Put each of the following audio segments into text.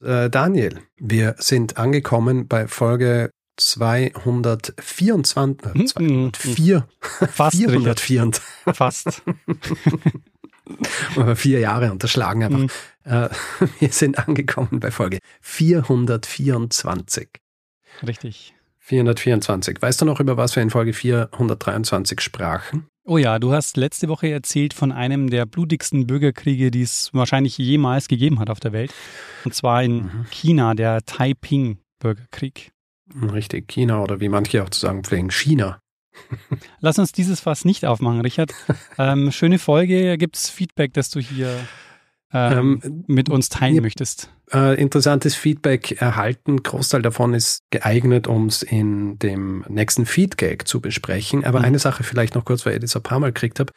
Äh, Daniel, wir sind angekommen bei Folge 224, äh, 204, Fast, 404. Fast. vier Jahre unterschlagen einfach. Äh, wir sind angekommen bei Folge 424. Richtig. 424. Weißt du noch, über was wir in Folge 423 sprachen? Oh ja, du hast letzte Woche erzählt von einem der blutigsten Bürgerkriege, die es wahrscheinlich jemals gegeben hat auf der Welt. Und zwar in mhm. China, der Taiping-Bürgerkrieg. Richtig, China oder wie manche auch zu sagen pflegen, China. Lass uns dieses Fass nicht aufmachen, Richard. Ähm, schöne Folge. Gibt es Feedback, das du hier ähm, ähm, mit uns teilen möchtest? Äh, interessantes Feedback erhalten. Großteil davon ist geeignet, um es in dem nächsten Feedgag zu besprechen. Aber mhm. eine Sache vielleicht noch kurz, weil ich das ein paar Mal gekriegt habe.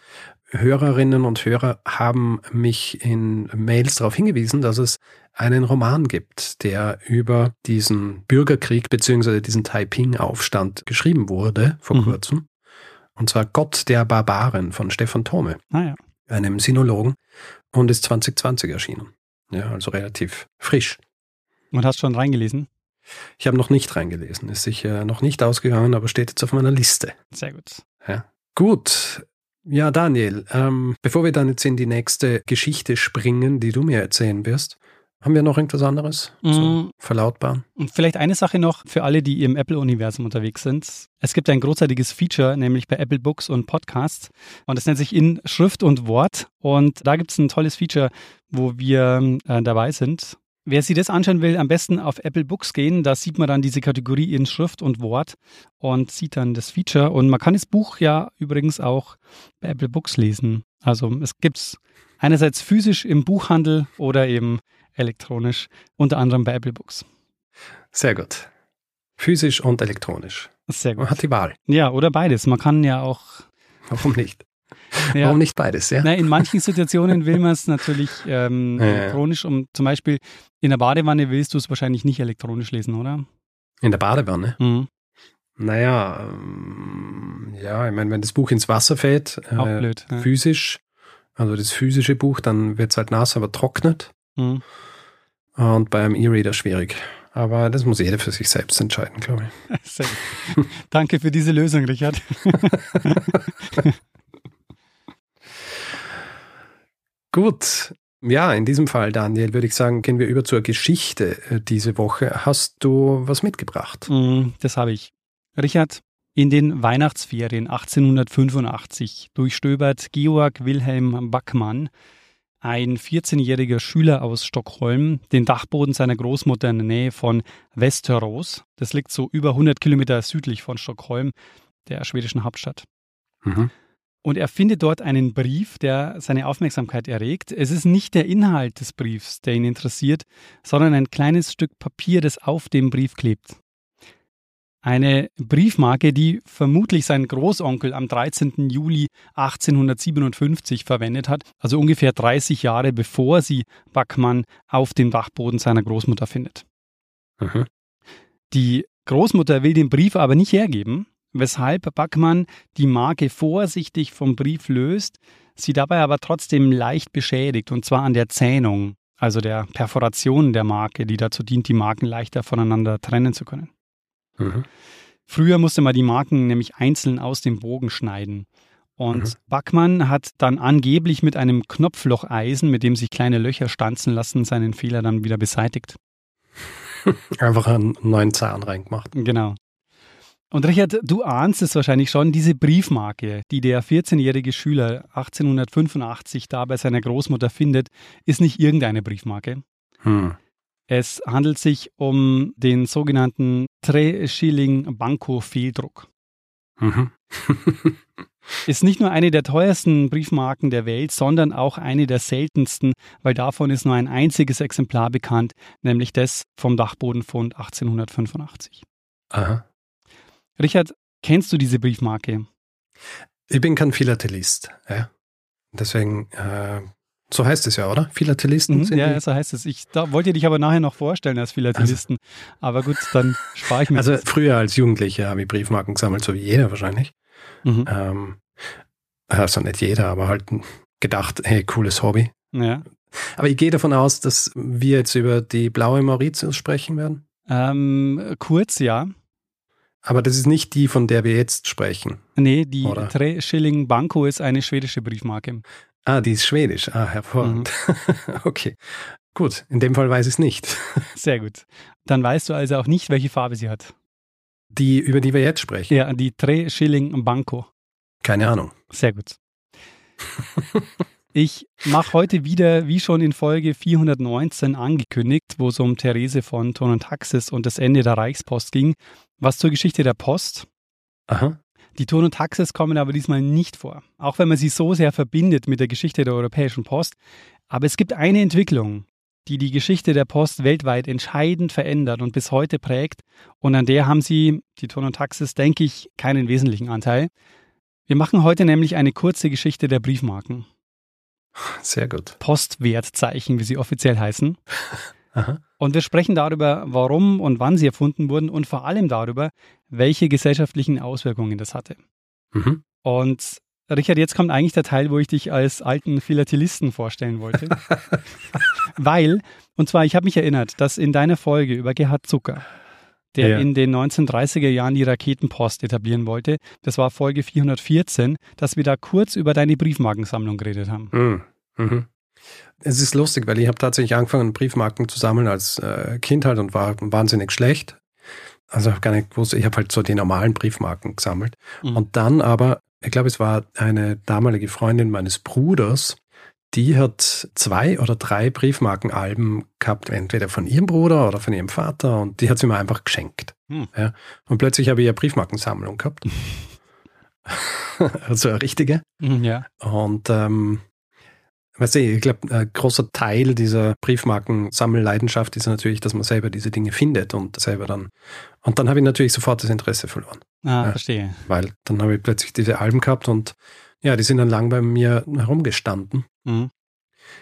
Hörerinnen und Hörer haben mich in Mails darauf hingewiesen, dass es einen Roman gibt, der über diesen Bürgerkrieg beziehungsweise diesen Taiping-Aufstand geschrieben wurde vor mhm. kurzem. Und zwar Gott der Barbaren von Stefan Thome, ah, ja. einem Sinologen, und ist 2020 erschienen. Ja, also relativ frisch. Und hast schon reingelesen? Ich habe noch nicht reingelesen, ist sicher noch nicht ausgegangen, aber steht jetzt auf meiner Liste. Sehr gut. Ja. Gut, ja, Daniel, ähm, bevor wir dann jetzt in die nächste Geschichte springen, die du mir erzählen wirst, haben wir noch irgendwas anderes mm. zu verlautbaren? Und vielleicht eine Sache noch für alle, die im Apple-Universum unterwegs sind. Es gibt ein großartiges Feature, nämlich bei Apple Books und Podcasts. Und das nennt sich in Schrift und Wort. Und da gibt es ein tolles Feature, wo wir äh, dabei sind. Wer sich das anschauen will, am besten auf Apple Books gehen. Da sieht man dann diese Kategorie in Schrift und Wort und sieht dann das Feature. Und man kann das Buch ja übrigens auch bei Apple Books lesen. Also es gibt es einerseits physisch im Buchhandel oder eben elektronisch, unter anderem bei Apple Books. Sehr gut. Physisch und elektronisch. Sehr gut. Man hat die Wahl. Ja, oder beides. Man kann ja auch. Warum nicht? Ja. Warum nicht beides? Ja? Na, in manchen Situationen will man es natürlich ähm, ja, elektronisch. Um, zum Beispiel in der Badewanne willst du es wahrscheinlich nicht elektronisch lesen, oder? In der Badewanne? Mhm. Naja, ähm, ja, ich meine, wenn das Buch ins Wasser fällt, äh, blöd, ja. physisch, also das physische Buch, dann wird es halt nass, aber trocknet. Mhm. Und bei einem E-Reader schwierig. Aber das muss jeder für sich selbst entscheiden, glaube ich. Danke für diese Lösung, Richard. Gut. Ja, in diesem Fall, Daniel, würde ich sagen, gehen wir über zur Geschichte äh, diese Woche. Hast du was mitgebracht? Mm, das habe ich. Richard, in den Weihnachtsferien 1885 durchstöbert Georg Wilhelm Backmann, ein 14-jähriger Schüler aus Stockholm, den Dachboden seiner Großmutter in der Nähe von Västerås. Das liegt so über 100 Kilometer südlich von Stockholm, der schwedischen Hauptstadt. Mhm. Und er findet dort einen Brief, der seine Aufmerksamkeit erregt. Es ist nicht der Inhalt des Briefs, der ihn interessiert, sondern ein kleines Stück Papier, das auf dem Brief klebt. Eine Briefmarke, die vermutlich sein Großonkel am 13. Juli 1857 verwendet hat, also ungefähr 30 Jahre bevor sie Backmann auf dem Dachboden seiner Großmutter findet. Mhm. Die Großmutter will den Brief aber nicht hergeben, weshalb Backmann die Marke vorsichtig vom Brief löst, sie dabei aber trotzdem leicht beschädigt, und zwar an der Zähnung, also der Perforation der Marke, die dazu dient, die Marken leichter voneinander trennen zu können. Mhm. Früher musste man die Marken nämlich einzeln aus dem Bogen schneiden. Und mhm. Backmann hat dann angeblich mit einem Knopflocheisen, mit dem sich kleine Löcher stanzen lassen, seinen Fehler dann wieder beseitigt. Einfach einen neuen Zahn reingemacht. Genau. Und Richard, du ahnst es wahrscheinlich schon, diese Briefmarke, die der 14-jährige Schüler 1885 da bei seiner Großmutter findet, ist nicht irgendeine Briefmarke. Hm. Es handelt sich um den sogenannten Tre-Schilling-Banco-Fehldruck. Mhm. ist nicht nur eine der teuersten Briefmarken der Welt, sondern auch eine der seltensten, weil davon ist nur ein einziges Exemplar bekannt, nämlich das vom Dachbodenfund 1885. Aha. Richard, kennst du diese Briefmarke? Ich bin kein Philatelist. Ja. Deswegen, äh, so heißt es ja, oder? Philatelisten Mhm, sind ja, so heißt es. Ich da, wollte dich aber nachher noch vorstellen als Philatelisten. Aber gut, dann spare ich mir Also das. früher als Jugendlicher habe ich Briefmarken gesammelt, so wie jeder wahrscheinlich. Mhm. Ähm, also nicht jeder, aber halt gedacht, hey, cooles Hobby. Ja. Aber ich gehe davon aus, dass wir jetzt über die blaue Mauritius sprechen werden. Ähm, kurz, ja. Aber das ist nicht die, von der wir jetzt sprechen. Nee, die? Tre Schilling Banco ist eine schwedische Briefmarke. Ah, die ist schwedisch. Ah, hervorragend. okay. Gut, in dem Fall weiß ich es nicht. Sehr gut. Dann weißt du also auch nicht, welche Farbe sie hat. Die, über die wir jetzt sprechen. Ja, die Tre Schilling Banco. Keine Ahnung. Sehr gut. Ich mache heute wieder, wie schon in Folge 419 angekündigt, wo es um Therese von Thurn und Taxis und das Ende der Reichspost ging, was zur Geschichte der Post. Aha. Die Thurn und Taxis kommen aber diesmal nicht vor, auch wenn man sie so sehr verbindet mit der Geschichte der Europäischen Post. Aber es gibt eine Entwicklung, die die Geschichte der Post weltweit entscheidend verändert und bis heute prägt. Und an der haben sie, die Thurn und Taxis, denke ich, keinen wesentlichen Anteil. Wir machen heute nämlich eine kurze Geschichte der Briefmarken. Sehr gut. Postwertzeichen, wie sie offiziell heißen. Aha. Und wir sprechen darüber, warum und wann sie erfunden wurden und vor allem darüber, welche gesellschaftlichen Auswirkungen das hatte. Mhm. Und Richard, jetzt kommt eigentlich der Teil, wo ich dich als alten Philatelisten vorstellen wollte. Weil, und zwar, ich habe mich erinnert, dass in deiner Folge über Gerhard Zucker, der Ja. in den 1930er Jahren die Raketenpost etablieren wollte, das war Folge 414, dass wir da kurz über deine Briefmarkensammlung geredet haben. Mhm. Mhm. Es ist lustig, weil ich habe tatsächlich angefangen, Briefmarken zu sammeln als äh, Kind halt und war wahnsinnig schlecht. Also habe gar nicht gewusst, ich habe halt so die normalen Briefmarken gesammelt. Mhm. Und dann aber, ich glaube, es war eine damalige Freundin meines Bruders, die hat zwei oder drei Briefmarkenalben gehabt, entweder von ihrem Bruder oder von ihrem Vater und die hat sie mir einfach geschenkt. Hm. Ja. Und plötzlich habe ich eine Briefmarkensammlung gehabt. also eine richtige. Mhm, Ja. Und ähm, weißt du, ich glaube, ein großer Teil dieser Briefmarkensammelleidenschaft ist natürlich, dass man selber diese Dinge findet und selber dann. Und dann habe ich natürlich sofort das Interesse verloren, Ah, Ja. verstehe. weil dann habe ich plötzlich diese Alben gehabt und ja, die sind dann lang bei mir herumgestanden. Mhm.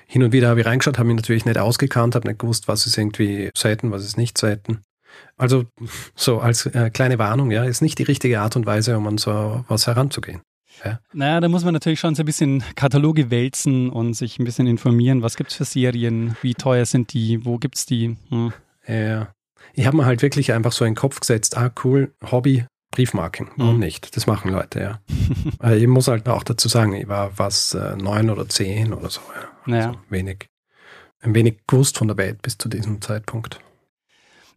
Hin und wieder habe ich reingeschaut, habe mich natürlich nicht ausgekannt, habe nicht gewusst, was ist irgendwie selten, was ist nicht selten. Also so als äh, kleine Warnung, ja, ist nicht die richtige Art und Weise, um an so was heranzugehen. Naja, da muss man natürlich schon so ein bisschen Kataloge wälzen und sich ein bisschen informieren, was gibt's für Serien, wie teuer sind die, wo gibt's die. Hm. Ja. Ich habe mir halt wirklich einfach so in den Kopf gesetzt, ah cool, Hobby, Briefmarken. Warum Mhm. nicht? Das machen Leute, ja. Ich muss halt auch dazu sagen, ich war was äh, neun oder zehn oder so. Ja. Naja. Also wenig, ein wenig gewusst von der Welt bis zu diesem Zeitpunkt.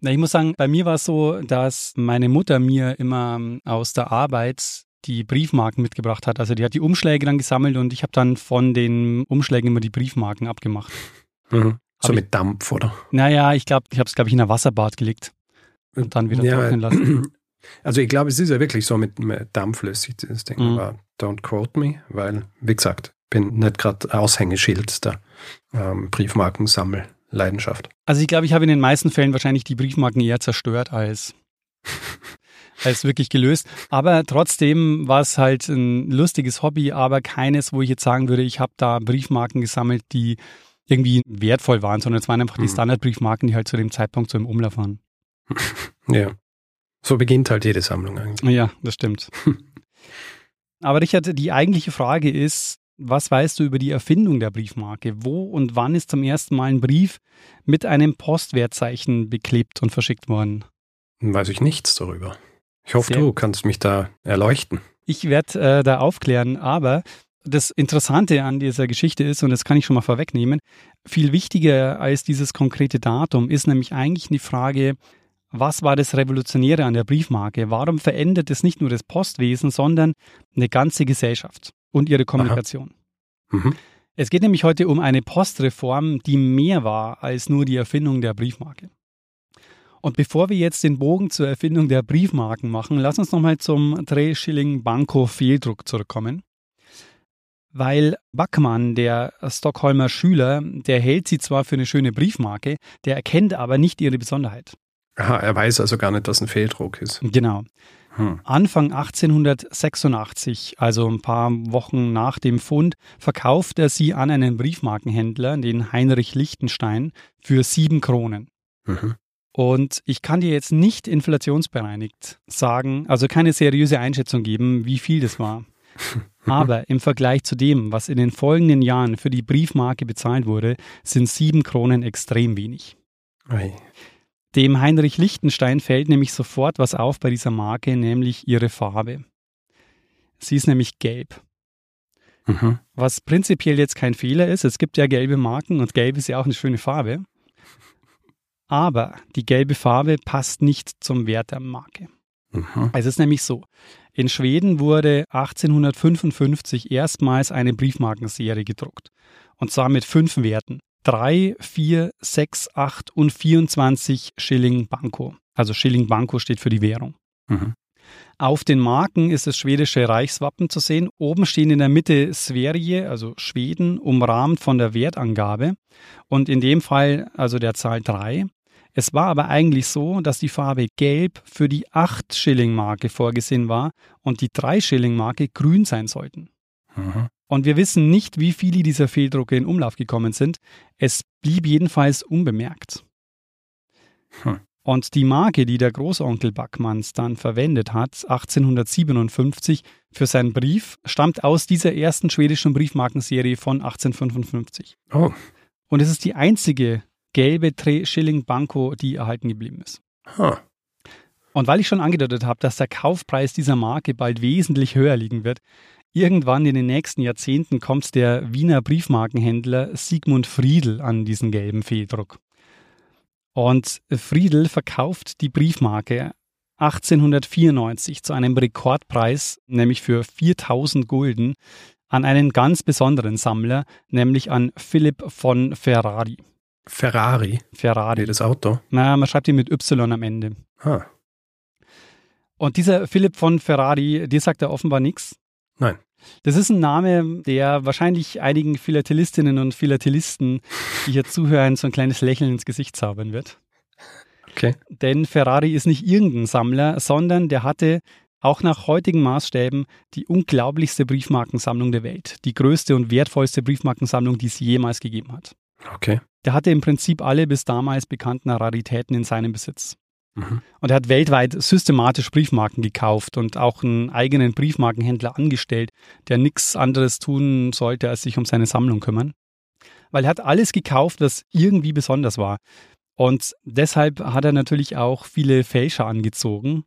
Na, ich muss sagen, bei mir war es so, dass meine Mutter mir immer aus der Arbeit die Briefmarken mitgebracht hat. Also die hat die Umschläge dann gesammelt und ich habe dann von den Umschlägen immer die Briefmarken abgemacht. Mhm. So ich- mit Dampf, oder? Naja, ich glaube, ich habe es, glaube ich, in ein Wasserbad gelegt und dann wieder Ja, trocknen lassen. Also ich glaube, es ist ja wirklich so mit, mit Dampflösig, dieses Ding. Mhm. Aber don't quote me, weil, wie gesagt, bin nicht gerade Aushängeschild der ähm, Briefmarkensammelleidenschaft. Also ich glaube, ich habe in den meisten Fällen wahrscheinlich die Briefmarken eher zerstört als, als wirklich gelöst. Aber trotzdem war es halt ein lustiges Hobby, aber keines, wo ich jetzt sagen würde, ich habe da Briefmarken gesammelt, die irgendwie wertvoll waren, sondern es waren einfach die Mhm. Standardbriefmarken, die halt zu dem Zeitpunkt so im Umlauf waren. Ja. So beginnt halt jede Sammlung eigentlich. Ja, das stimmt. Aber Richard, die eigentliche Frage ist, was weißt du über die Erfindung der Briefmarke? Wo und wann ist zum ersten Mal ein Brief mit einem Postwertzeichen beklebt und verschickt worden? Weiß ich nichts darüber. Ich hoffe, Sehr du kannst mich da erleuchten. Ich werde äh, da aufklären, aber das Interessante an dieser Geschichte ist, und das kann ich schon mal vorwegnehmen, viel wichtiger als dieses konkrete Datum ist nämlich eigentlich die Frage, was war das Revolutionäre an der Briefmarke? Warum verändert es nicht nur das Postwesen, sondern eine ganze Gesellschaft und ihre Kommunikation? Mhm. Es geht nämlich heute um eine Postreform, die mehr war als nur die Erfindung der Briefmarke. Und bevor wir jetzt den Bogen zur Erfindung der Briefmarken machen, lass uns nochmal zum 3 Schilling Banco Fehldruck zurückkommen. Weil Backmann, der Stockholmer Schüler, der hält sie zwar für eine schöne Briefmarke, der erkennt aber nicht ihre Besonderheit. Aha, er weiß also gar nicht, dass ein Fehldruck ist. Genau. Hm. Anfang 1886, also ein paar Wochen nach dem Fund, verkauft er sie an einen Briefmarkenhändler, den Heinrich Lichtenstein, für sieben Kronen. Mhm. Und ich kann dir jetzt nicht inflationsbereinigt sagen, also keine seriöse Einschätzung geben, wie viel das war. Aber im Vergleich zu dem, was in den folgenden Jahren für die Briefmarke bezahlt wurde, sind sieben Kronen extrem wenig. Oi. Dem Heinrich Lichtenstein fällt nämlich sofort was auf bei dieser Marke, nämlich ihre Farbe. Sie ist nämlich gelb. Mhm. Was prinzipiell jetzt kein Fehler ist. Es gibt ja gelbe Marken und gelb ist ja auch eine schöne Farbe. Aber die gelbe Farbe passt nicht zum Wert der Marke. Mhm. Es ist nämlich so. In Schweden wurde 1855 erstmals eine Briefmarkenserie gedruckt. Und zwar mit fünf Werten. 3, 4, 6, 8 und 24 Schilling Banco. Also Schilling Banco steht für die Währung. Mhm. Auf den Marken ist das schwedische Reichswappen zu sehen. Oben stehen in der Mitte Sverige, also Schweden, umrahmt von der Wertangabe. Und in dem Fall also der Zahl 3. Es war aber eigentlich so, dass die Farbe Gelb für die 8 Schilling Marke vorgesehen war und die 3 Schilling Marke grün sein sollten. Mhm. Und wir wissen nicht, wie viele dieser Fehldrucke in Umlauf gekommen sind. Es blieb jedenfalls unbemerkt. Hm. Und die Marke, die der Großonkel Backmanns dann verwendet hat, 1857 für seinen Brief, stammt aus dieser ersten schwedischen Briefmarkenserie von 1855. Oh. Und es ist die einzige gelbe Tre Schilling Banco, die erhalten geblieben ist. Huh. Und weil ich schon angedeutet habe, dass der Kaufpreis dieser Marke bald wesentlich höher liegen wird, Irgendwann in den nächsten Jahrzehnten kommt der Wiener Briefmarkenhändler Sigmund Friedl an diesen gelben Fehldruck. Und Friedl verkauft die Briefmarke 1894 zu einem Rekordpreis, nämlich für 4000 Gulden, an einen ganz besonderen Sammler, nämlich an Philipp von Ferrari. Ferrari? Ferrari. das Auto? Na, man schreibt ihn mit Y am Ende. Ah. Und dieser Philipp von Ferrari, dir sagt er offenbar nichts. Nein. Das ist ein Name, der wahrscheinlich einigen Philatelistinnen und Philatelisten, die hier zuhören, so ein kleines Lächeln ins Gesicht zaubern wird. Okay. Denn Ferrari ist nicht irgendein Sammler, sondern der hatte auch nach heutigen Maßstäben die unglaublichste Briefmarkensammlung der Welt. Die größte und wertvollste Briefmarkensammlung, die es jemals gegeben hat. Okay. Der hatte im Prinzip alle bis damals bekannten Raritäten in seinem Besitz. Mhm. Und er hat weltweit systematisch Briefmarken gekauft und auch einen eigenen Briefmarkenhändler angestellt, der nichts anderes tun sollte, als sich um seine Sammlung kümmern. Weil er hat alles gekauft, was irgendwie besonders war. Und deshalb hat er natürlich auch viele Fälscher angezogen,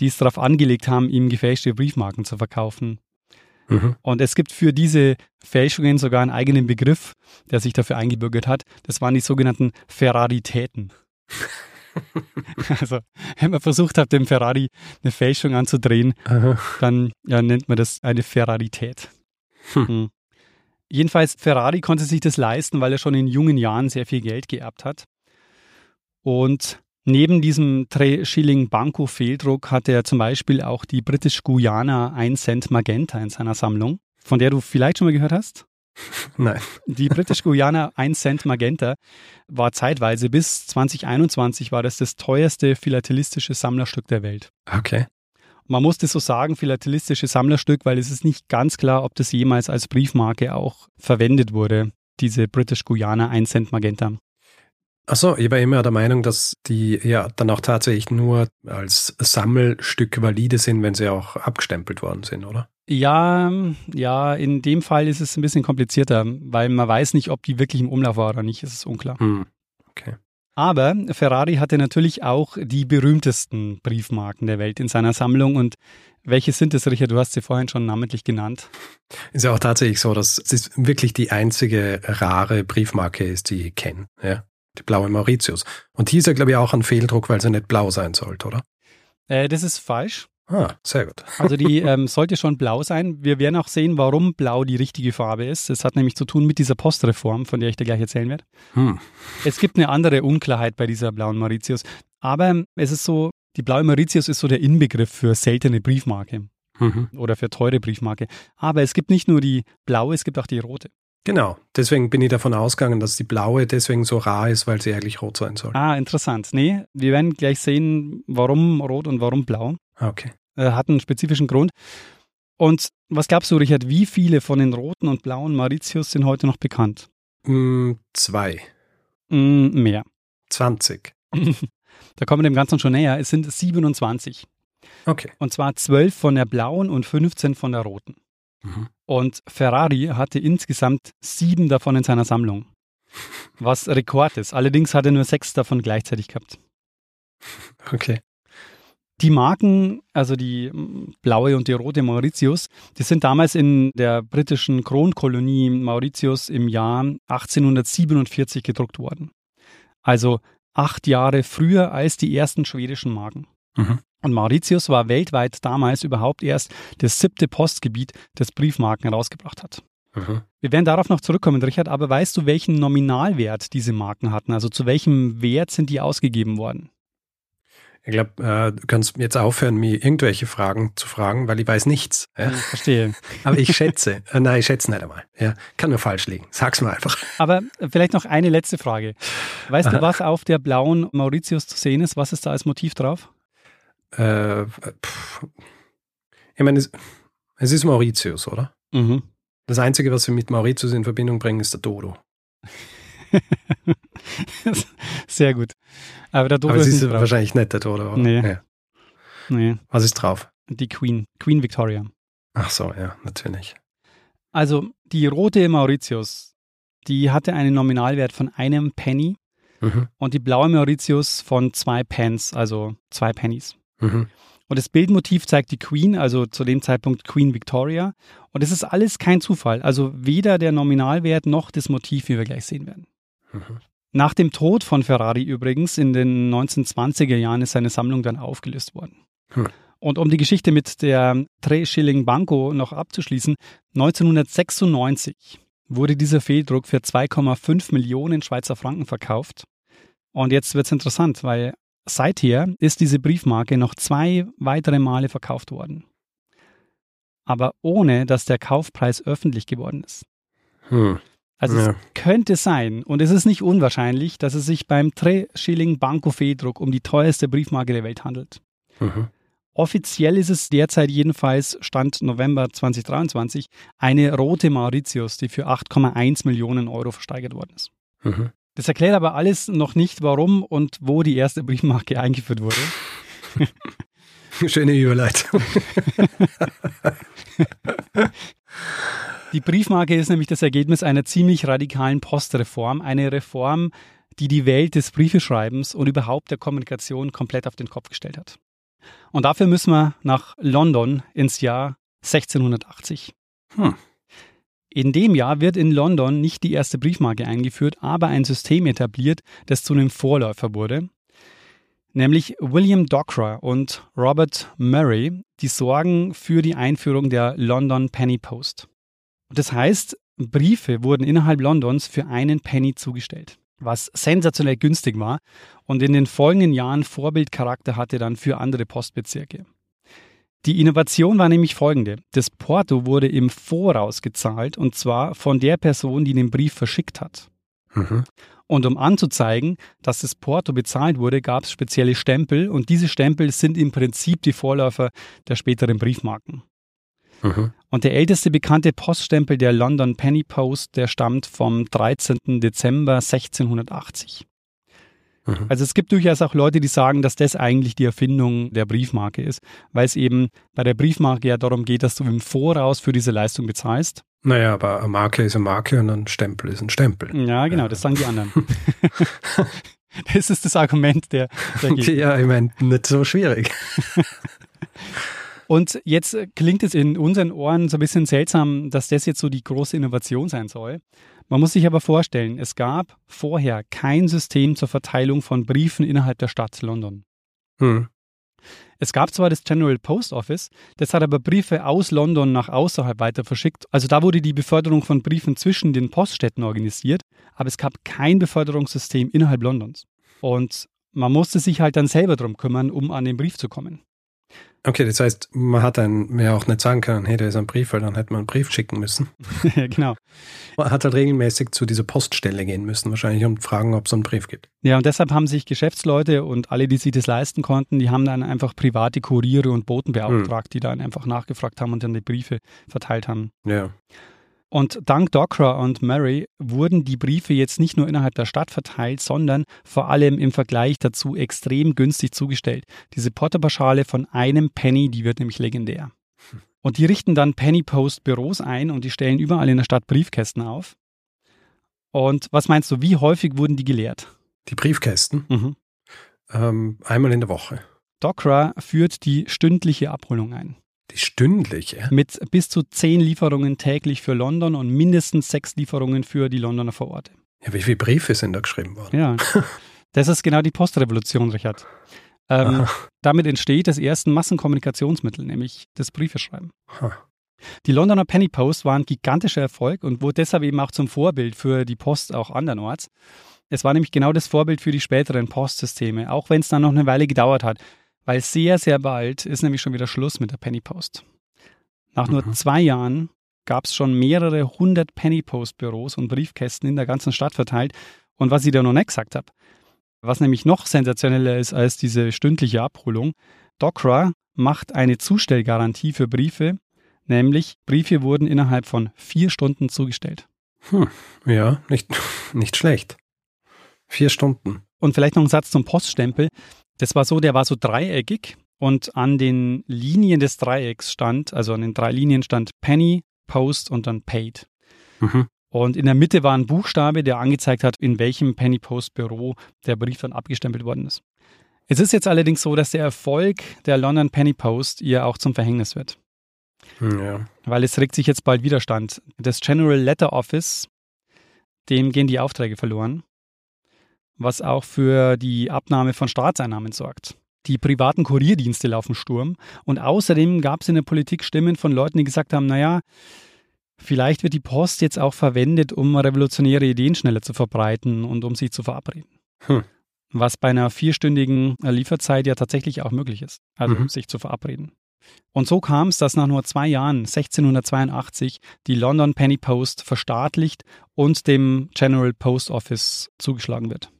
die es darauf angelegt haben, ihm gefälschte Briefmarken zu verkaufen. Mhm. Und es gibt für diese Fälschungen sogar einen eigenen Begriff, der sich dafür eingebürgert hat. Das waren die sogenannten Ferraritäten. also, wenn man versucht hat, dem Ferrari eine Fälschung anzudrehen, Aha. dann ja, nennt man das eine Ferrarität. Hm. Hm. Jedenfalls, Ferrari konnte sich das leisten, weil er schon in jungen Jahren sehr viel Geld geerbt hat. Und neben diesem 3 Schilling Banco Fehldruck hatte er zum Beispiel auch die British Guyana 1 Cent Magenta in seiner Sammlung, von der du vielleicht schon mal gehört hast. Nein. Die British Guyana 1 Cent Magenta war zeitweise bis 2021 war das das teuerste philatelistische Sammlerstück der Welt. Okay. Man musste so sagen, philatelistische Sammlerstück, weil es ist nicht ganz klar, ob das jemals als Briefmarke auch verwendet wurde, diese British Guyana 1 Cent Magenta. Achso, ich war immer der Meinung, dass die ja dann auch tatsächlich nur als Sammelstück valide sind, wenn sie auch abgestempelt worden sind, oder? Ja, ja, in dem Fall ist es ein bisschen komplizierter, weil man weiß nicht, ob die wirklich im Umlauf war oder nicht, es ist unklar. Hm. Okay. Aber Ferrari hatte natürlich auch die berühmtesten Briefmarken der Welt in seiner Sammlung. Und welche sind es, Richard? Du hast sie vorhin schon namentlich genannt. Ist ja auch tatsächlich so, dass es wirklich die einzige rare Briefmarke ist, die ich kenne. Ja? Die blaue Mauritius. Und hier ist ja, glaube ich, auch ein Fehldruck, weil sie nicht blau sein sollte, oder? Äh, das ist falsch. Ah, sehr gut. Also die ähm, sollte schon blau sein. Wir werden auch sehen, warum blau die richtige Farbe ist. Das hat nämlich zu tun mit dieser Postreform, von der ich dir gleich erzählen werde. Hm. Es gibt eine andere Unklarheit bei dieser blauen Mauritius. Aber es ist so, die blaue Mauritius ist so der Inbegriff für seltene Briefmarke Mhm. oder für teure Briefmarke. Aber es gibt nicht nur die blaue, es gibt auch die rote. Genau. Deswegen bin ich davon ausgegangen, dass die blaue deswegen so rar ist, weil sie eigentlich rot sein soll. Ah, interessant. Nee, wir werden gleich sehen, warum rot und warum blau. Ah, okay. Äh, hat einen spezifischen Grund. Und was glaubst du, Richard, wie viele von den roten und blauen Mauritius sind heute noch bekannt? Mm, zwei. Mm, mehr. 20. Da kommen wir dem Ganzen schon näher. Es sind 27. Okay. Und zwar 12 von der blauen und 15 von der roten. Mhm. Und Ferrari hatte insgesamt sieben davon in seiner Sammlung. Was Rekord ist. Allerdings hat er nur sechs davon gleichzeitig gehabt. Okay. Die Marken, also die blaue und die rote Mauritius, die sind damals in der britischen Kronkolonie Mauritius im Jahr 1847 gedruckt worden. Also acht Jahre früher als die ersten schwedischen Marken. Mhm. Und Mauritius war weltweit damals überhaupt erst das siebte Postgebiet, das Briefmarken herausgebracht hat. Mhm. Wir werden darauf noch zurückkommen, Richard, aber weißt du, welchen Nominalwert diese Marken hatten? Also zu welchem Wert sind die ausgegeben worden? Ich glaube, äh, du kannst jetzt aufhören, mir irgendwelche Fragen zu fragen, weil ich weiß nichts. Ja? Ich verstehe. Aber ich schätze. Äh, nein, ich schätze nicht einmal. Ja? Kann nur falsch liegen. Sag's mir einfach. Aber vielleicht noch eine letzte Frage. Weißt Aha. du, was auf der blauen Mauritius zu sehen ist? Was ist da als Motiv drauf? Äh, pff. ich meine, es, es ist Mauritius, oder? Mhm. Das Einzige, was wir mit Mauritius in Verbindung bringen, ist der Dodo. Sehr gut. Aber der Dodo Aber es ist ist nicht wahrscheinlich nicht der Dodo, oder? Nee. Ja. Nee, Was ist drauf? die Queen. Queen Victoria. Ach so, ja, natürlich. Also die rote Mauritius, die hatte einen Nominalwert von einem Penny Mhm. und die blaue Mauritius von zwei Pence, also zwei Pennies. Mhm. Und das Bildmotiv zeigt die Queen, also zu dem Zeitpunkt Queen Victoria. Und es ist alles kein Zufall. Also weder der Nominalwert noch das Motiv, wie wir gleich sehen werden. Mhm. Nach dem Tod von Ferrari übrigens in den 1920er Jahren ist seine Sammlung dann aufgelöst worden. Hm. Und um die Geschichte mit der Tre Schilling Banco noch abzuschließen, 1996 wurde dieser Fehldruck für 2,5 Millionen Schweizer Franken verkauft. Und jetzt wird es interessant, weil seither ist diese Briefmarke noch zwei weitere Male verkauft worden. Aber ohne, dass der Kaufpreis öffentlich geworden ist. Hm. Also Ja. es könnte sein, und es ist nicht unwahrscheinlich, dass es sich beim Tre Schilling Banco Fehldruck um die teuerste Briefmarke der Welt handelt. Mhm. Offiziell ist es derzeit jedenfalls, Stand November 2023, eine rote Mauritius, die für 8,1 Millionen Euro versteigert worden ist. Mhm. Das erklärt aber alles noch nicht, warum und wo die erste Briefmarke eingeführt wurde. Schöne Überleitung. Die Briefmarke ist nämlich das Ergebnis einer ziemlich radikalen Postreform, eine Reform, die die Welt des Briefeschreibens und überhaupt der Kommunikation komplett auf den Kopf gestellt hat. Und dafür müssen wir nach London ins Jahr 1680. Hm. In dem Jahr wird in London nicht die erste Briefmarke eingeführt, aber ein System etabliert, das zu einem Vorläufer wurde. Nämlich William Dockwra und Robert Murray, die sorgen für die Einführung der London Penny Post. Das heißt, Briefe wurden innerhalb Londons für einen Penny zugestellt, was sensationell günstig war und in den folgenden Jahren Vorbildcharakter hatte dann für andere Postbezirke. Die Innovation war nämlich folgende. Das Porto wurde im Voraus gezahlt und zwar von der Person, die den Brief verschickt hat. Mhm. Und um anzuzeigen, dass das Porto bezahlt wurde, gab es spezielle Stempel und diese Stempel sind im Prinzip die Vorläufer der späteren Briefmarken. Mhm. Und der älteste bekannte Poststempel der London Penny Post, der stammt vom 13. Dezember 1680. Mhm. Also es gibt durchaus auch Leute, die sagen, dass das eigentlich die Erfindung der Briefmarke ist, weil es eben bei der Briefmarke ja darum geht, dass du im Voraus für diese Leistung bezahlst. Naja, aber eine Marke ist eine Marke und ein Stempel ist ein Stempel. Ja, genau, das sagen die anderen. das ist das Argument der, der. Ja, ich meine, nicht so schwierig. Und jetzt klingt es in unseren Ohren so ein bisschen seltsam, dass das jetzt so die große Innovation sein soll. Man muss sich aber vorstellen, es gab vorher kein System zur Verteilung von Briefen innerhalb der Stadt London. Hm. Es gab zwar das General Post Office, das hat aber Briefe aus London nach außerhalb weiter verschickt. Also da wurde die Beförderung von Briefen zwischen den Poststädten organisiert, aber es gab kein Beförderungssystem innerhalb Londons. Und man musste sich halt dann selber drum kümmern, um an den Brief zu kommen. Okay, das heißt, man hat dann mir auch nicht sagen können, hey, da ist ein Brief, weil dann hätte man einen Brief schicken müssen. genau. Man hat halt regelmäßig zu dieser Poststelle gehen müssen, wahrscheinlich, und fragen, ob es einen Brief gibt. Ja, und deshalb haben sich Geschäftsleute und alle, die sich das leisten konnten, die haben dann einfach private Kuriere und Boten beauftragt, hm. die dann einfach nachgefragt haben und dann die Briefe verteilt haben. Ja. Und dank Docra und Mary wurden die Briefe jetzt nicht nur innerhalb der Stadt verteilt, sondern vor allem im Vergleich dazu extrem günstig zugestellt. Diese Potterpauschale von einem Penny, die wird nämlich legendär. Und die richten dann Penny Post Büros ein und die stellen überall in der Stadt Briefkästen auf. Und was meinst du, wie häufig wurden die geleert? Die Briefkästen? Mhm. Ähm, einmal in der Woche. Docra führt die stündliche Abholung ein. Die stündliche? Mit bis zu zehn Lieferungen täglich für London und mindestens sechs Lieferungen für die Londoner Vororte. Ja, wie viele Briefe sind da geschrieben worden? Ja, das ist genau die Postrevolution, Richard. Ähm, damit entsteht das erste Massenkommunikationsmittel, nämlich das Briefeschreiben. Ha. Die Londoner Penny Post war ein gigantischer Erfolg und wurde deshalb eben auch zum Vorbild für die Post auch andernorts. Es war nämlich genau das Vorbild für die späteren Postsysteme, auch wenn es dann noch eine Weile gedauert hat weil sehr, sehr bald ist nämlich schon wieder Schluss mit der Penny Post. Nach nur mhm. zwei Jahren gab es schon mehrere hundert Penny Post Büros und Briefkästen in der ganzen Stadt verteilt. Und was ich da noch nicht gesagt habe, was nämlich noch sensationeller ist als diese stündliche Abholung, Docra macht eine Zustellgarantie für Briefe, nämlich Briefe wurden innerhalb von vier Stunden zugestellt. Hm, ja, nicht, nicht schlecht. Vier Stunden. Und vielleicht noch ein Satz zum Poststempel. Das war so, der war so dreieckig und an den Linien des Dreiecks stand, also an den drei Linien stand Penny, Post und dann Paid. Mhm. Und in der Mitte war ein Buchstabe, der angezeigt hat, in welchem Penny Post Büro der Brief dann abgestempelt worden ist. Es ist jetzt allerdings so, dass der Erfolg der London Penny Post ihr auch zum Verhängnis wird. Hm, ja. Weil es regt sich jetzt bald Widerstand. Das General Letter Office, dem gehen die Aufträge verloren was auch für die Abnahme von Staatseinnahmen sorgt. Die privaten Kurierdienste laufen Sturm und außerdem gab es in der Politik Stimmen von Leuten, die gesagt haben, naja, vielleicht wird die Post jetzt auch verwendet, um revolutionäre Ideen schneller zu verbreiten und um sich zu verabreden. Hm. Was bei einer vierstündigen Lieferzeit ja tatsächlich auch möglich ist, also mhm. sich zu verabreden. Und so kam es, dass nach nur zwei Jahren, 1682, die London Penny Post verstaatlicht und dem General Post Office zugeschlagen wird.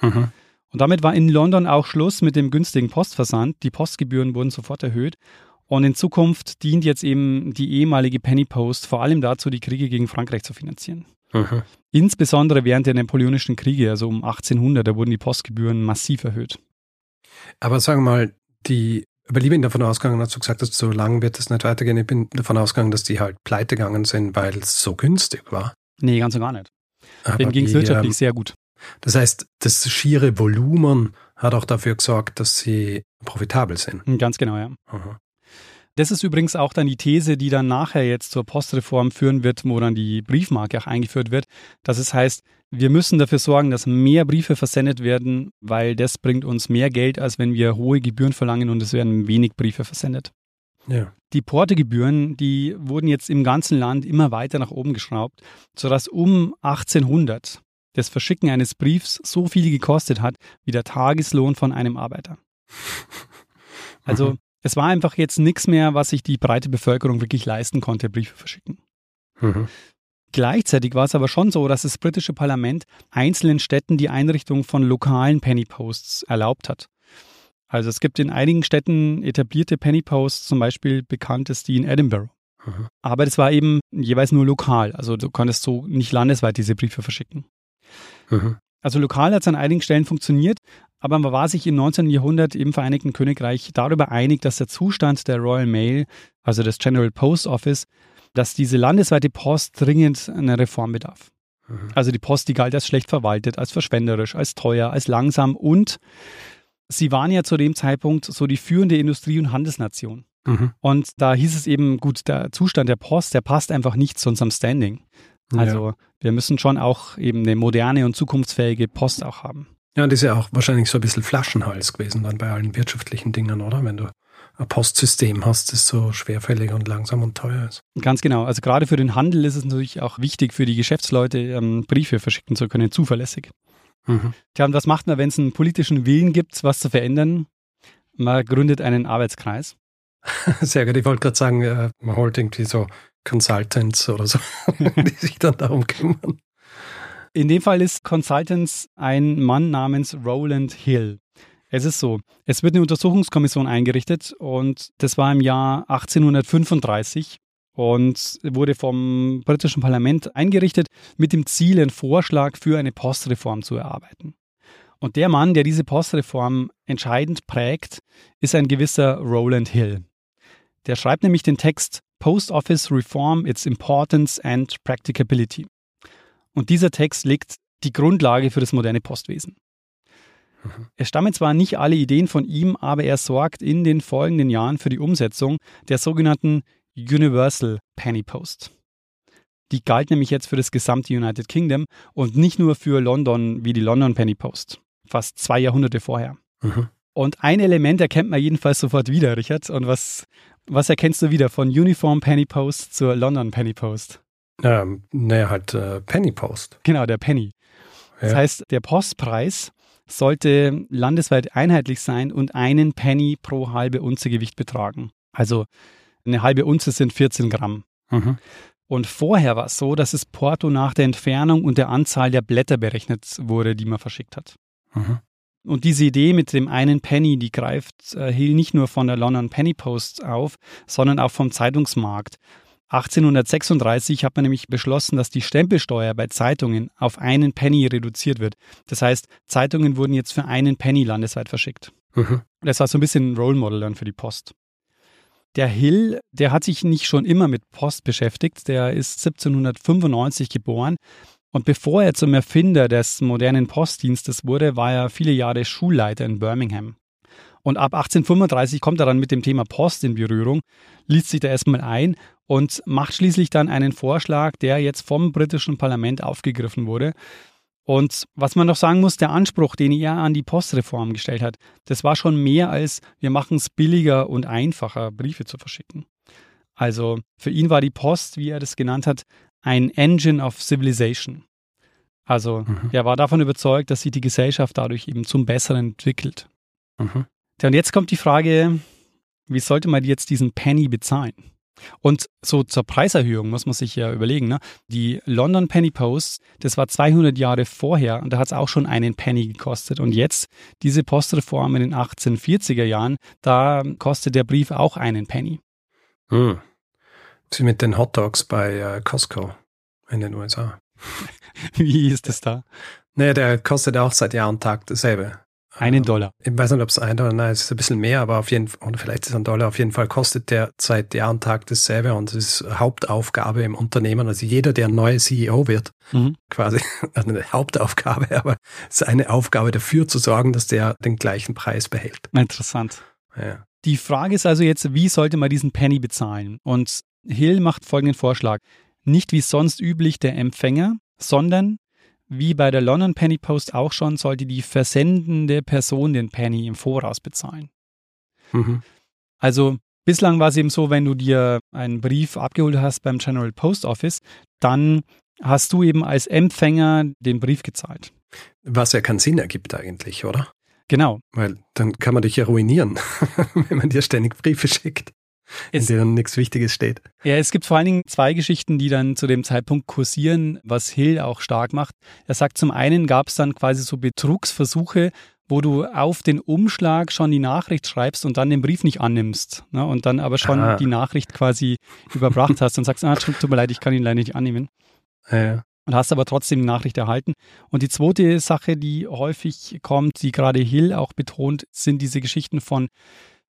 Mhm. Und damit war in London auch Schluss mit dem günstigen Postversand. Die Postgebühren wurden sofort erhöht. Und in Zukunft dient jetzt eben die ehemalige Penny Post vor allem dazu, die Kriege gegen Frankreich zu finanzieren. Mhm. Insbesondere während der Napoleonischen Kriege, also um 1800, da wurden die Postgebühren massiv erhöht. Aber sagen wir mal, die, weil ich bin davon ausgegangen, hast du gesagt, dass so lange wird es nicht weitergehen. Ich bin davon ausgegangen, dass die halt pleite gegangen sind, weil es so günstig war. Nee, ganz und gar nicht. Aber Denen ging es wirtschaftlich ähm, sehr gut. Das heißt, das schiere Volumen hat auch dafür gesorgt, dass sie profitabel sind. Ganz genau, ja. Aha. Das ist übrigens auch dann die These, die dann nachher jetzt zur Postreform führen wird, wo dann die Briefmarke auch eingeführt wird. Dass es heißt, wir müssen dafür sorgen, dass mehr Briefe versendet werden, weil das bringt uns mehr Geld, als wenn wir hohe Gebühren verlangen und es werden wenig Briefe versendet. Ja. Die Portegebühren, die wurden jetzt im ganzen Land immer weiter nach oben geschraubt, sodass um 1800 das Verschicken eines Briefs so viel gekostet hat wie der Tageslohn von einem Arbeiter. Also mhm. es war einfach jetzt nichts mehr, was sich die breite Bevölkerung wirklich leisten konnte, Briefe verschicken. Mhm. Gleichzeitig war es aber schon so, dass das britische Parlament einzelnen Städten die Einrichtung von lokalen Pennyposts erlaubt hat. Also es gibt in einigen Städten etablierte Pennyposts, zum Beispiel bekannt ist die in Edinburgh. Mhm. Aber das war eben jeweils nur lokal. Also du konntest so nicht landesweit diese Briefe verschicken. Mhm. Also lokal hat es an einigen Stellen funktioniert, aber man war sich im 19. Jahrhundert im Vereinigten Königreich darüber einig, dass der Zustand der Royal Mail, also des General Post Office, dass diese landesweite Post dringend eine Reform bedarf. Mhm. Also die Post, die galt als schlecht verwaltet, als verschwenderisch, als teuer, als langsam und sie waren ja zu dem Zeitpunkt so die führende Industrie- und Handelsnation. Mhm. Und da hieß es eben, gut, der Zustand der Post, der passt einfach nicht zu unserem Standing. Also ja. Wir müssen schon auch eben eine moderne und zukunftsfähige Post auch haben. Ja, und das ist ja auch wahrscheinlich so ein bisschen Flaschenhals gewesen dann bei allen wirtschaftlichen Dingen, oder? Wenn du ein Postsystem hast, das so schwerfällig und langsam und teuer ist. Ganz genau. Also gerade für den Handel ist es natürlich auch wichtig für die Geschäftsleute, ähm, Briefe verschicken zu können, zuverlässig. Mhm. Tja, und was macht man, wenn es einen politischen Willen gibt, was zu verändern? Man gründet einen Arbeitskreis. Sehr gut, ich wollte gerade sagen, äh, man holt irgendwie so Consultants oder so, die sich dann darum kümmern. In dem Fall ist Consultants ein Mann namens Roland Hill. Es ist so, es wird eine Untersuchungskommission eingerichtet und das war im Jahr 1835 und wurde vom britischen Parlament eingerichtet mit dem Ziel, einen Vorschlag für eine Postreform zu erarbeiten. Und der Mann, der diese Postreform entscheidend prägt, ist ein gewisser Roland Hill. Der schreibt nämlich den Text Post Office Reform, Its Importance and Practicability. Und dieser Text legt die Grundlage für das moderne Postwesen. Mhm. Es stammen zwar nicht alle Ideen von ihm, aber er sorgt in den folgenden Jahren für die Umsetzung der sogenannten Universal Penny Post. Die galt nämlich jetzt für das gesamte United Kingdom und nicht nur für London wie die London Penny Post, fast zwei Jahrhunderte vorher. Mhm. Und ein Element erkennt man jedenfalls sofort wieder, Richard. Und was, was erkennst du wieder von Uniform Penny Post zur London Penny Post? Ähm, naja, halt äh, Penny Post. Genau, der Penny. Ja. Das heißt, der Postpreis sollte landesweit einheitlich sein und einen Penny pro halbe Unze Gewicht betragen. Also eine halbe Unze sind 14 Gramm. Mhm. Und vorher war es so, dass das Porto nach der Entfernung und der Anzahl der Blätter berechnet wurde, die man verschickt hat. Mhm. Und diese Idee mit dem einen Penny, die greift äh, Hill nicht nur von der London Penny Post auf, sondern auch vom Zeitungsmarkt. 1836 hat man nämlich beschlossen, dass die Stempelsteuer bei Zeitungen auf einen Penny reduziert wird. Das heißt, Zeitungen wurden jetzt für einen Penny landesweit verschickt. Mhm. Das war so ein bisschen ein Role Model dann für die Post. Der Hill, der hat sich nicht schon immer mit Post beschäftigt. Der ist 1795 geboren. Und bevor er zum Erfinder des modernen Postdienstes wurde, war er viele Jahre Schulleiter in Birmingham. Und ab 1835 kommt er dann mit dem Thema Post in Berührung, liest sich da erstmal ein und macht schließlich dann einen Vorschlag, der jetzt vom britischen Parlament aufgegriffen wurde. Und was man noch sagen muss, der Anspruch, den er an die Postreform gestellt hat, das war schon mehr als wir machen es billiger und einfacher, Briefe zu verschicken. Also für ihn war die Post, wie er das genannt hat, ein Engine of Civilization. Also mhm. er war davon überzeugt, dass sich die Gesellschaft dadurch eben zum Besseren entwickelt. Mhm. Ja, und jetzt kommt die Frage, wie sollte man jetzt diesen Penny bezahlen? Und so zur Preiserhöhung muss man sich ja überlegen. Ne? Die London Penny Post, das war 200 Jahre vorher und da hat es auch schon einen Penny gekostet. Und jetzt, diese Postreform in den 1840er Jahren, da kostet der Brief auch einen Penny. Hm. Sie mit den Hot Dogs bei äh, Costco in den USA. Wie ist das da? Naja, der kostet auch seit Jahr und Tag dasselbe. Einen Dollar. Ich weiß nicht, ob es ein Dollar, nein, es ist ein bisschen mehr, aber auf jeden Fall, oder vielleicht ist es ein Dollar, auf jeden Fall kostet der seit Jahr und Tag dasselbe und es ist Hauptaufgabe im Unternehmen. Also jeder, der ein neuer CEO wird, mhm. quasi eine Hauptaufgabe, aber es ist eine Aufgabe dafür zu sorgen, dass der den gleichen Preis behält. Interessant. Ja. Die Frage ist also jetzt, wie sollte man diesen Penny bezahlen? Und Hill macht folgenden Vorschlag. Nicht wie sonst üblich der Empfänger, sondern wie bei der London Penny Post auch schon, sollte die versendende Person den Penny im Voraus bezahlen. Mhm. Also bislang war es eben so, wenn du dir einen Brief abgeholt hast beim General Post Office, dann hast du eben als Empfänger den Brief gezahlt. Was ja keinen Sinn ergibt eigentlich, oder? Genau. Weil dann kann man dich ja ruinieren, wenn man dir ständig Briefe schickt in denen nichts Wichtiges steht. Ja, es gibt vor allen Dingen zwei Geschichten, die dann zu dem Zeitpunkt kursieren, was Hill auch stark macht. Er sagt, zum einen gab es dann quasi so Betrugsversuche, wo du auf den Umschlag schon die Nachricht schreibst und dann den Brief nicht annimmst. Ne? Und dann aber schon ah. die Nachricht quasi überbracht hast und sagst, ah, tut, tut mir leid, ich kann ihn leider nicht annehmen. Ja. Und hast aber trotzdem die Nachricht erhalten. Und die zweite Sache, die häufig kommt, die gerade Hill auch betont, sind diese Geschichten von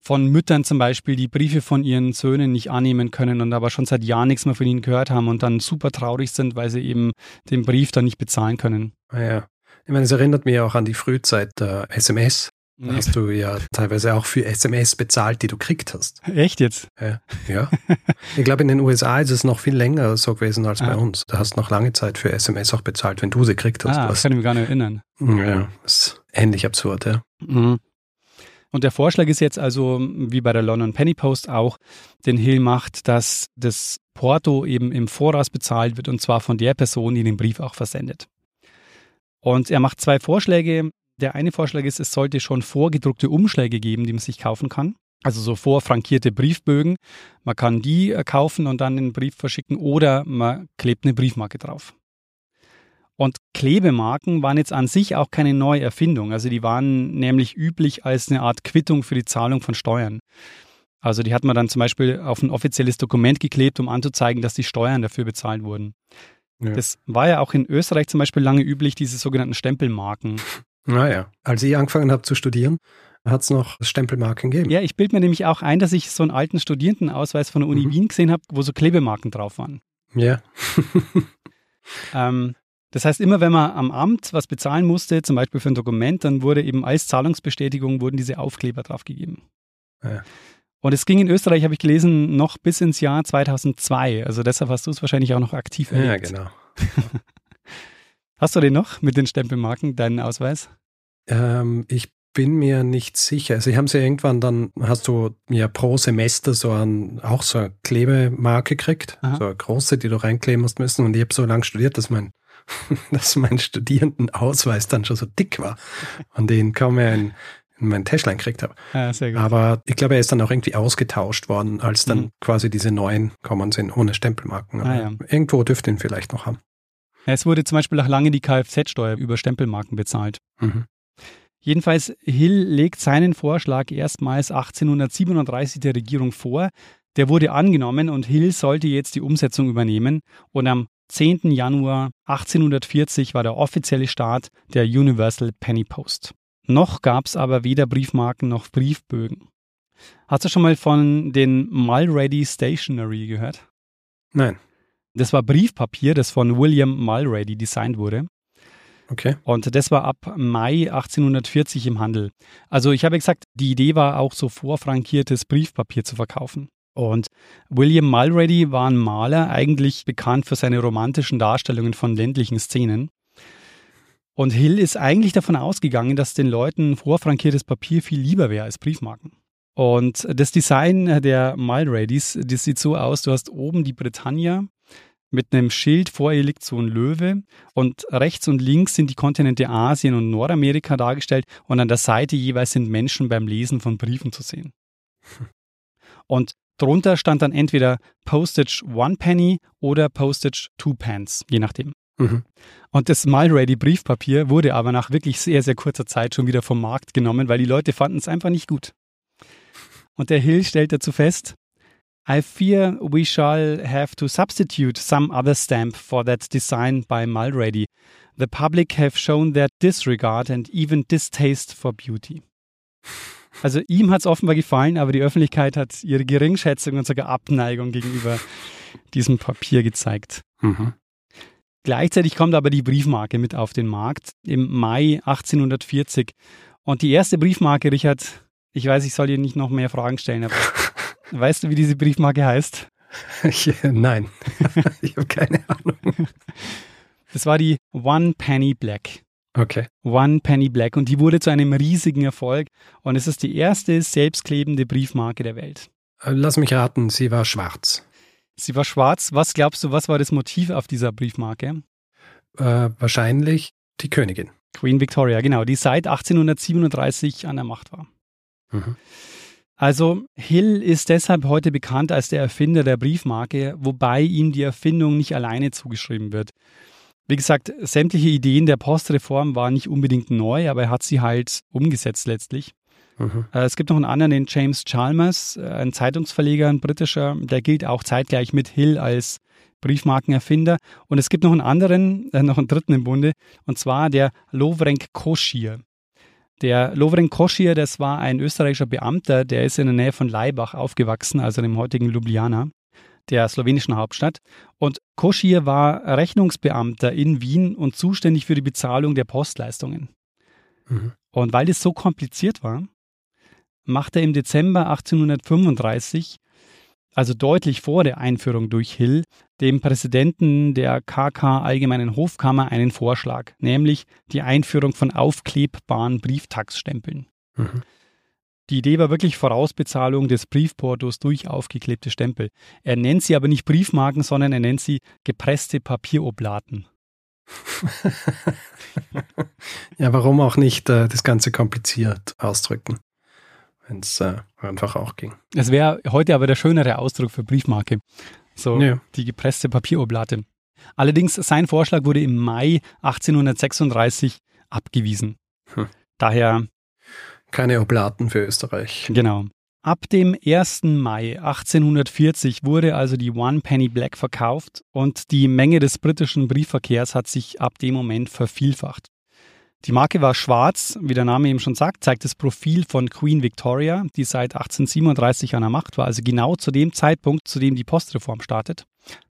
von Müttern zum Beispiel, die Briefe von ihren Söhnen nicht annehmen können und aber schon seit Jahren nichts mehr von ihnen gehört haben und dann super traurig sind, weil sie eben den Brief dann nicht bezahlen können. Ah ja. Ich meine, es erinnert mich auch an die Frühzeit der SMS. Da mhm. hast du ja teilweise auch für SMS bezahlt, die du kriegt hast. Echt jetzt? Ja. ja. ich glaube, in den USA ist es noch viel länger so gewesen als ah. bei uns. Da hast du noch lange Zeit für SMS auch bezahlt, wenn du sie gekriegt hast. Ah, das kann ich mich gar nicht erinnern. Ja, das ist ähnlich absurd, ja. Mhm. Und der Vorschlag ist jetzt also, wie bei der London Penny Post auch, den Hill macht, dass das Porto eben im Voraus bezahlt wird und zwar von der Person, die den Brief auch versendet. Und er macht zwei Vorschläge. Der eine Vorschlag ist, es sollte schon vorgedruckte Umschläge geben, die man sich kaufen kann. Also so vorfrankierte Briefbögen. Man kann die äh, kaufen und dann einen Brief verschicken oder man klebt eine Briefmarke drauf. Und Klebemarken waren jetzt an sich auch keine neue Erfindung. Also die waren nämlich üblich als eine Art Quittung für die Zahlung von Steuern. Also die hat man dann zum Beispiel auf ein offizielles Dokument geklebt, um anzuzeigen, dass die Steuern dafür bezahlt wurden. Ja. Das war ja auch in Österreich zum Beispiel lange üblich, diese sogenannten Stempelmarken. Naja, als ich angefangen habe zu studieren, hat es noch Stempelmarken gegeben. Ja, ich bilde mir nämlich auch ein, dass ich so einen alten Studierendenausweis von der Uni mhm. Wien gesehen habe, wo so Klebemarken drauf waren. Ja. ähm, das heißt, immer wenn man am Amt was bezahlen musste, zum Beispiel für ein Dokument, dann wurde eben als Zahlungsbestätigung wurden diese Aufkleber draufgegeben. Ja. Und es ging in Österreich, habe ich gelesen, noch bis ins Jahr 2002. Also deshalb hast du es wahrscheinlich auch noch aktiv erlebt. Ja, genau. hast du den noch mit den Stempelmarken, deinen Ausweis? Ähm, ich bin mir nicht sicher. Also, sie haben ja irgendwann dann, hast du ja pro Semester so ein, auch so eine Klebemarke gekriegt. Aha. So eine große, die du reinkleben musst müssen. Und ich habe so lange studiert, dass mein, dass mein Studierendenausweis dann schon so dick war. Und den kaum mehr in, in mein Täschlein gekriegt habe. Ja, sehr gut. Aber ich glaube, er ist dann auch irgendwie ausgetauscht worden, als dann mhm. quasi diese neuen kommen sind, ohne Stempelmarken. Ah, ja. Irgendwo dürfte ihn vielleicht noch haben. Es wurde zum Beispiel auch lange die Kfz-Steuer über Stempelmarken bezahlt. Mhm. Jedenfalls, Hill legt seinen Vorschlag erstmals 1837 der Regierung vor. Der wurde angenommen und Hill sollte jetzt die Umsetzung übernehmen. Und am 10. Januar 1840 war der offizielle Start der Universal Penny Post. Noch gab es aber weder Briefmarken noch Briefbögen. Hast du schon mal von den Mulready Stationery gehört? Nein. Das war Briefpapier, das von William Mulready designt wurde. Okay. Und das war ab Mai 1840 im Handel. Also ich habe gesagt, die Idee war auch so vorfrankiertes Briefpapier zu verkaufen. Und William Mulready war ein Maler, eigentlich bekannt für seine romantischen Darstellungen von ländlichen Szenen. Und Hill ist eigentlich davon ausgegangen, dass den Leuten vorfrankiertes Papier viel lieber wäre als Briefmarken. Und das Design der Mulradys, das sieht so aus, du hast oben die Britannia mit einem Schild, vor ihr liegt so ein Löwe und rechts und links sind die Kontinente Asien und Nordamerika dargestellt und an der Seite jeweils sind Menschen beim Lesen von Briefen zu sehen. Und drunter stand dann entweder Postage One Penny oder Postage Two Pence, je nachdem. Mhm. Und das Mulready Briefpapier wurde aber nach wirklich sehr, sehr kurzer Zeit schon wieder vom Markt genommen, weil die Leute fanden es einfach nicht gut. Und der Hill stellt dazu fest, I fear we shall have to substitute some other stamp for that design by Mulready. The public have shown their disregard and even distaste for beauty. Also ihm hat es offenbar gefallen, aber die Öffentlichkeit hat ihre Geringschätzung und sogar Abneigung gegenüber diesem Papier gezeigt. Mhm. Gleichzeitig kommt aber die Briefmarke mit auf den Markt im Mai 1840. Und die erste Briefmarke, Richard, ich weiß, ich soll dir nicht noch mehr Fragen stellen, aber Weißt du, wie diese Briefmarke heißt? Nein, ich habe keine Ahnung. Das war die One Penny Black. Okay. One Penny Black und die wurde zu einem riesigen Erfolg und es ist die erste selbstklebende Briefmarke der Welt. Äh, lass mich raten, sie war schwarz. Sie war schwarz. Was glaubst du, was war das Motiv auf dieser Briefmarke? Äh, wahrscheinlich die Königin. Queen Victoria, genau, die seit 1837 an der Macht war. Mhm. Also Hill ist deshalb heute bekannt als der Erfinder der Briefmarke, wobei ihm die Erfindung nicht alleine zugeschrieben wird. Wie gesagt, sämtliche Ideen der Postreform waren nicht unbedingt neu, aber er hat sie halt umgesetzt letztlich. Mhm. Äh, es gibt noch einen anderen, den James Chalmers, äh, ein Zeitungsverleger, ein britischer, der gilt auch zeitgleich mit Hill als Briefmarkenerfinder. Und es gibt noch einen anderen, äh, noch einen dritten im Bunde, und zwar der Lovrenk Koschir. Der Lovren Koschir, das war ein österreichischer Beamter, der ist in der Nähe von Laibach aufgewachsen, also dem heutigen Ljubljana, der slowenischen Hauptstadt. Und Koschir war Rechnungsbeamter in Wien und zuständig für die Bezahlung der Postleistungen. Mhm. Und weil das so kompliziert war, machte er im Dezember 1835 also deutlich vor der Einführung durch Hill, dem Präsidenten der KK Allgemeinen Hofkammer einen Vorschlag, nämlich die Einführung von aufklebbaren Brieftaxstempeln. Mhm. Die Idee war wirklich Vorausbezahlung des Briefportos durch aufgeklebte Stempel. Er nennt sie aber nicht Briefmarken, sondern er nennt sie gepresste Papieroblaten. ja, warum auch nicht äh, das Ganze kompliziert ausdrücken, wenn es äh, einfach auch ging. Es wäre heute aber der schönere Ausdruck für Briefmarke. So ja. die gepresste Papieroblate. Allerdings, sein Vorschlag wurde im Mai 1836 abgewiesen. Hm. Daher. Keine Oblaten für Österreich. Genau. Ab dem 1. Mai 1840 wurde also die One Penny Black verkauft und die Menge des britischen Briefverkehrs hat sich ab dem Moment vervielfacht. Die Marke war schwarz, wie der Name eben schon sagt, zeigt das Profil von Queen Victoria, die seit 1837 an der Macht war, also genau zu dem Zeitpunkt, zu dem die Postreform startet.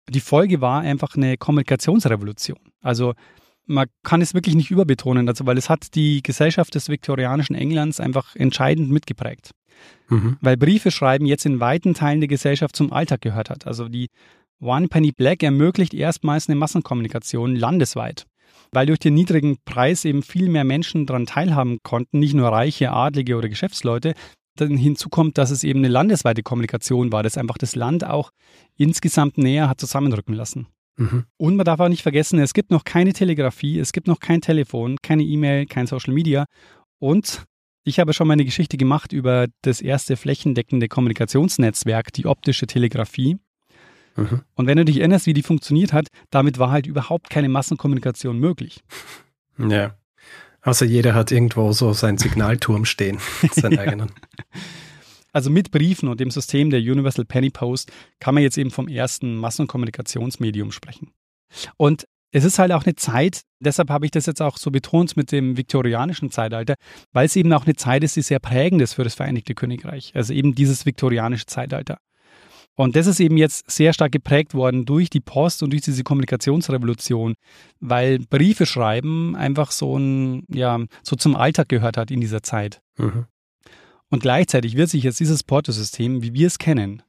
Die Folge war einfach eine Kommunikationsrevolution. Also man kann es wirklich nicht überbetonen, also weil es hat die Gesellschaft des viktorianischen Englands einfach entscheidend mitgeprägt. Mhm. Weil Briefe schreiben jetzt in weiten Teilen der Gesellschaft zum Alltag gehört hat. Also die One Penny Black ermöglicht erstmals eine Massenkommunikation landesweit. Weil durch den niedrigen Preis eben viel mehr Menschen daran teilhaben konnten, nicht nur Reiche, Adlige oder Geschäftsleute, dann hinzu kommt, dass es eben eine landesweite Kommunikation war, das einfach das Land auch insgesamt näher hat zusammenrücken lassen. Mhm. Und man darf auch nicht vergessen, es gibt noch keine Telegrafie, es gibt noch kein Telefon, keine E-Mail, kein Social Media. Und ich habe schon mal eine Geschichte gemacht über das erste flächendeckende Kommunikationsnetzwerk, die optische Telegrafie. Mhm. Und wenn du dich erinnerst, wie die funktioniert hat, damit war halt überhaupt keine Massenkommunikation möglich. Ja. Also jeder hat irgendwo so seinen Signalturm stehen, seinen eigenen. Also mit Briefen und dem System der Universal Penny Post kann man jetzt eben vom ersten Massenkommunikationsmedium sprechen. Und es ist halt auch eine Zeit, deshalb habe ich das jetzt auch so betont mit dem viktorianischen Zeitalter, weil es eben auch eine Zeit ist, die sehr prägend ist für das Vereinigte Königreich. Also eben dieses viktorianische Zeitalter. Und das ist eben jetzt sehr stark geprägt worden durch die Post und durch diese Kommunikationsrevolution, weil Briefe schreiben einfach so ein, ja, so zum Alltag gehört hat in dieser Zeit. Mhm. Und gleichzeitig wird sich jetzt dieses Portosystem, wie wir es kennen,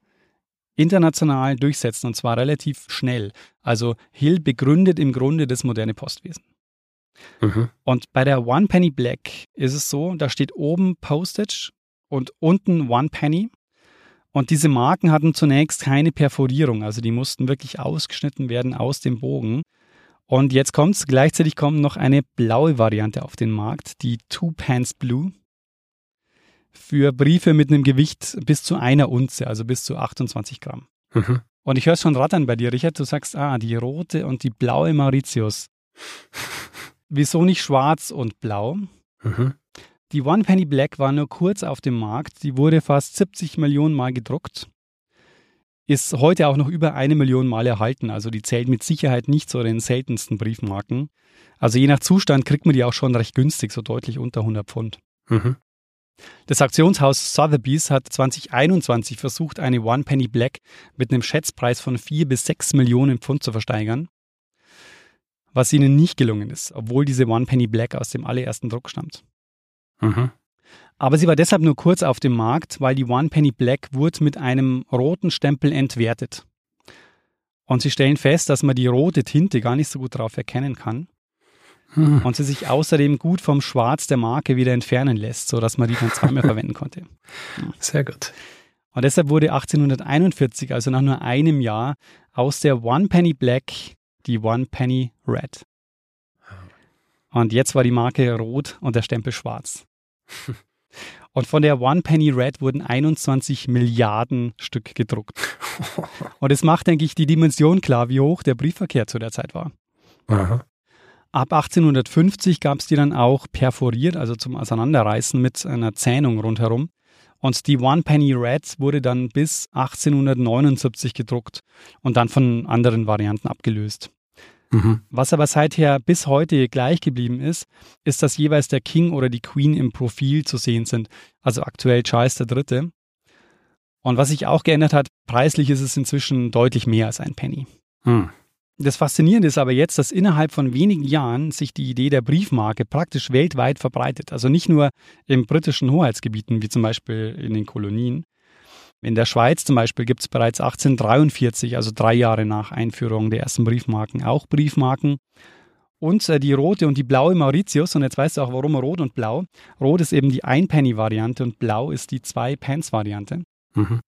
international durchsetzen und zwar relativ schnell. Also Hill begründet im Grunde das moderne Postwesen. Mhm. Und bei der One Penny Black ist es so, da steht oben Postage und unten One Penny. Und diese Marken hatten zunächst keine Perforierung, also die mussten wirklich ausgeschnitten werden aus dem Bogen. Und jetzt kommt es, gleichzeitig kommt noch eine blaue Variante auf den Markt, die Two Pants Blue. Für Briefe mit einem Gewicht bis zu einer Unze, also bis zu 28 Gramm. Mhm. Und ich höre es schon rattern bei dir, Richard. Du sagst, ah, die rote und die blaue Mauritius. Wieso nicht schwarz und blau? Mhm. Die One Penny Black war nur kurz auf dem Markt. Die wurde fast 70 Millionen Mal gedruckt. Ist heute auch noch über eine Million Mal erhalten. Also die zählt mit Sicherheit nicht zu den seltensten Briefmarken. Also je nach Zustand kriegt man die auch schon recht günstig, so deutlich unter 100 Pfund. Mhm. Das Auktionshaus Sotheby's hat 2021 versucht, eine One Penny Black mit einem Schätzpreis von 4 bis 6 Millionen Pfund zu versteigern, was ihnen nicht gelungen ist, obwohl diese One Penny Black aus dem allerersten Druck stammt. Mhm. Aber sie war deshalb nur kurz auf dem Markt, weil die One Penny Black wurde mit einem roten Stempel entwertet. Und sie stellen fest, dass man die rote Tinte gar nicht so gut darauf erkennen kann. Hm. Und sie sich außerdem gut vom Schwarz der Marke wieder entfernen lässt, sodass man die dann zweimal verwenden konnte. Sehr gut. Und deshalb wurde 1841, also nach nur einem Jahr, aus der One Penny Black die One Penny Red. Und jetzt war die Marke rot und der Stempel schwarz. Und von der One Penny Red wurden 21 Milliarden Stück gedruckt. Und es macht, denke ich, die Dimension klar, wie hoch der Briefverkehr zu der Zeit war. Aha. Ab 1850 gab es die dann auch perforiert, also zum Auseinanderreißen mit einer Zähnung rundherum. Und die One Penny Red wurde dann bis 1879 gedruckt und dann von anderen Varianten abgelöst. Mhm. Was aber seither bis heute gleich geblieben ist, ist, dass jeweils der King oder die Queen im Profil zu sehen sind. Also aktuell Charles III. Und was sich auch geändert hat, preislich ist es inzwischen deutlich mehr als ein Penny. Mhm. Das Faszinierende ist aber jetzt, dass innerhalb von wenigen Jahren sich die Idee der Briefmarke praktisch weltweit verbreitet. Also nicht nur in britischen Hoheitsgebieten, wie zum Beispiel in den Kolonien, in der Schweiz zum Beispiel gibt es bereits 1843, also drei Jahre nach Einführung der ersten Briefmarken, auch Briefmarken. Und äh, die rote und die blaue Mauritius, und jetzt weißt du auch, warum rot und blau. Rot ist eben die Ein-Penny-Variante und blau ist die Zwei-Pence-Variante. Mhm.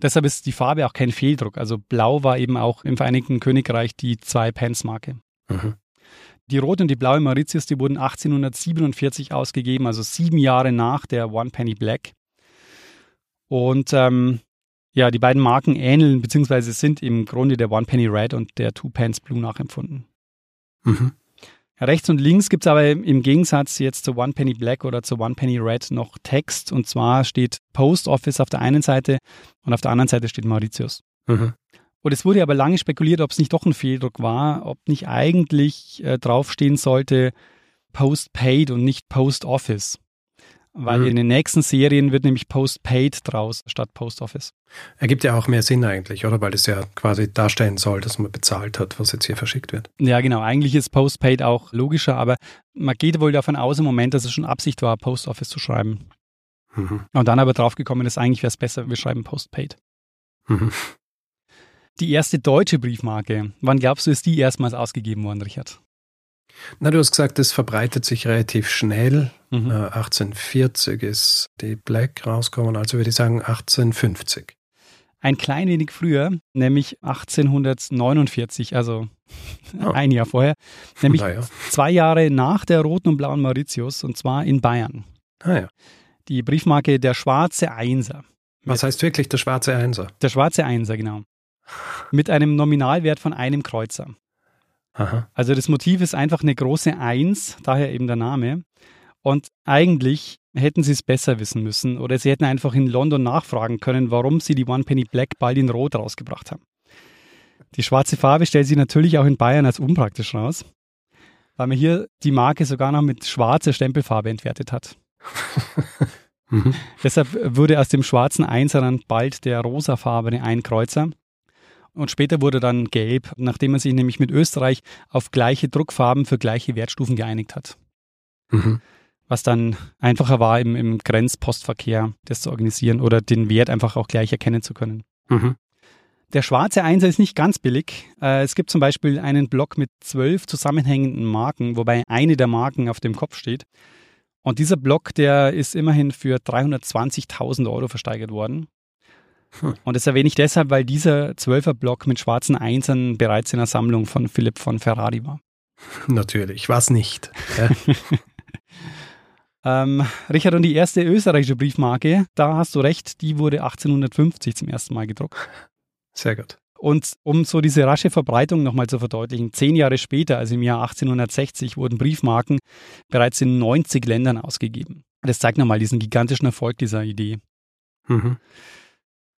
Deshalb ist die Farbe auch kein Fehldruck. Also blau war eben auch im Vereinigten Königreich die Zwei-Pence-Marke. Mhm. Die rote und die blaue Mauritius, die wurden 1847 ausgegeben, also sieben Jahre nach der One Penny Black. Und ähm, ja, die beiden Marken ähneln bzw. sind im Grunde der One Penny Red und der Two Pence Blue nachempfunden. Mhm. Rechts und links gibt es aber im Gegensatz jetzt zur One Penny Black oder zur One Penny Red noch Text. Und zwar steht Post Office auf der einen Seite und auf der anderen Seite steht Mauritius. Mhm. Und es wurde aber lange spekuliert, ob es nicht doch ein Fehldruck war, ob nicht eigentlich äh, draufstehen sollte Post Paid und nicht Post Office. Weil mhm. in den nächsten Serien wird nämlich Post-Paid draus statt Post Office. Ergibt ja auch mehr Sinn eigentlich, oder? Weil es ja quasi darstellen soll, dass man bezahlt hat, was jetzt hier verschickt wird. Ja, genau. Eigentlich ist Post-Paid auch logischer, aber man geht wohl davon aus im Moment, dass es schon Absicht war, Post Office zu schreiben. Mhm. Und dann aber draufgekommen ist, eigentlich wäre es besser, wir schreiben Post-Paid. Mhm. Die erste deutsche Briefmarke, wann glaubst du, ist die erstmals ausgegeben worden, Richard? Na, du hast gesagt, es verbreitet sich relativ schnell. Mhm. Äh, 1840 ist die Black rausgekommen, also würde ich sagen 1850. Ein klein wenig früher, nämlich 1849, also oh. ein Jahr vorher, nämlich ja. zwei Jahre nach der roten und blauen Mauritius und zwar in Bayern. Ah ja. Die Briefmarke der schwarze Einser. Was heißt wirklich der schwarze Einser? Der schwarze Einser, genau. Mit einem Nominalwert von einem Kreuzer. Aha. Also das Motiv ist einfach eine große Eins, daher eben der Name. Und eigentlich hätten sie es besser wissen müssen oder sie hätten einfach in London nachfragen können, warum sie die One Penny Black bald in Rot rausgebracht haben. Die schwarze Farbe stellt sich natürlich auch in Bayern als unpraktisch raus, weil man hier die Marke sogar noch mit schwarzer Stempelfarbe entwertet hat. mhm. Deshalb wurde aus dem schwarzen Einser dann bald der rosafarbene Einkreuzer und später wurde dann gelb, nachdem man sich nämlich mit Österreich auf gleiche Druckfarben für gleiche Wertstufen geeinigt hat. Mhm. Was dann einfacher war, im, im Grenzpostverkehr das zu organisieren oder den Wert einfach auch gleich erkennen zu können. Mhm. Der schwarze Einser ist nicht ganz billig. Äh, es gibt zum Beispiel einen Block mit zwölf zusammenhängenden Marken, wobei eine der Marken auf dem Kopf steht. Und dieser Block, der ist immerhin für 320.000 Euro versteigert worden. Und das erwähne ich deshalb, weil dieser Zwölferblock mit schwarzen Einsern bereits in der Sammlung von Philipp von Ferrari war. Natürlich, was nicht. Ja. ähm, Richard, und die erste österreichische Briefmarke, da hast du recht, die wurde 1850 zum ersten Mal gedruckt. Sehr gut. Und um so diese rasche Verbreitung nochmal zu verdeutlichen, zehn Jahre später, also im Jahr 1860, wurden Briefmarken bereits in 90 Ländern ausgegeben. Das zeigt nochmal diesen gigantischen Erfolg dieser Idee. Mhm.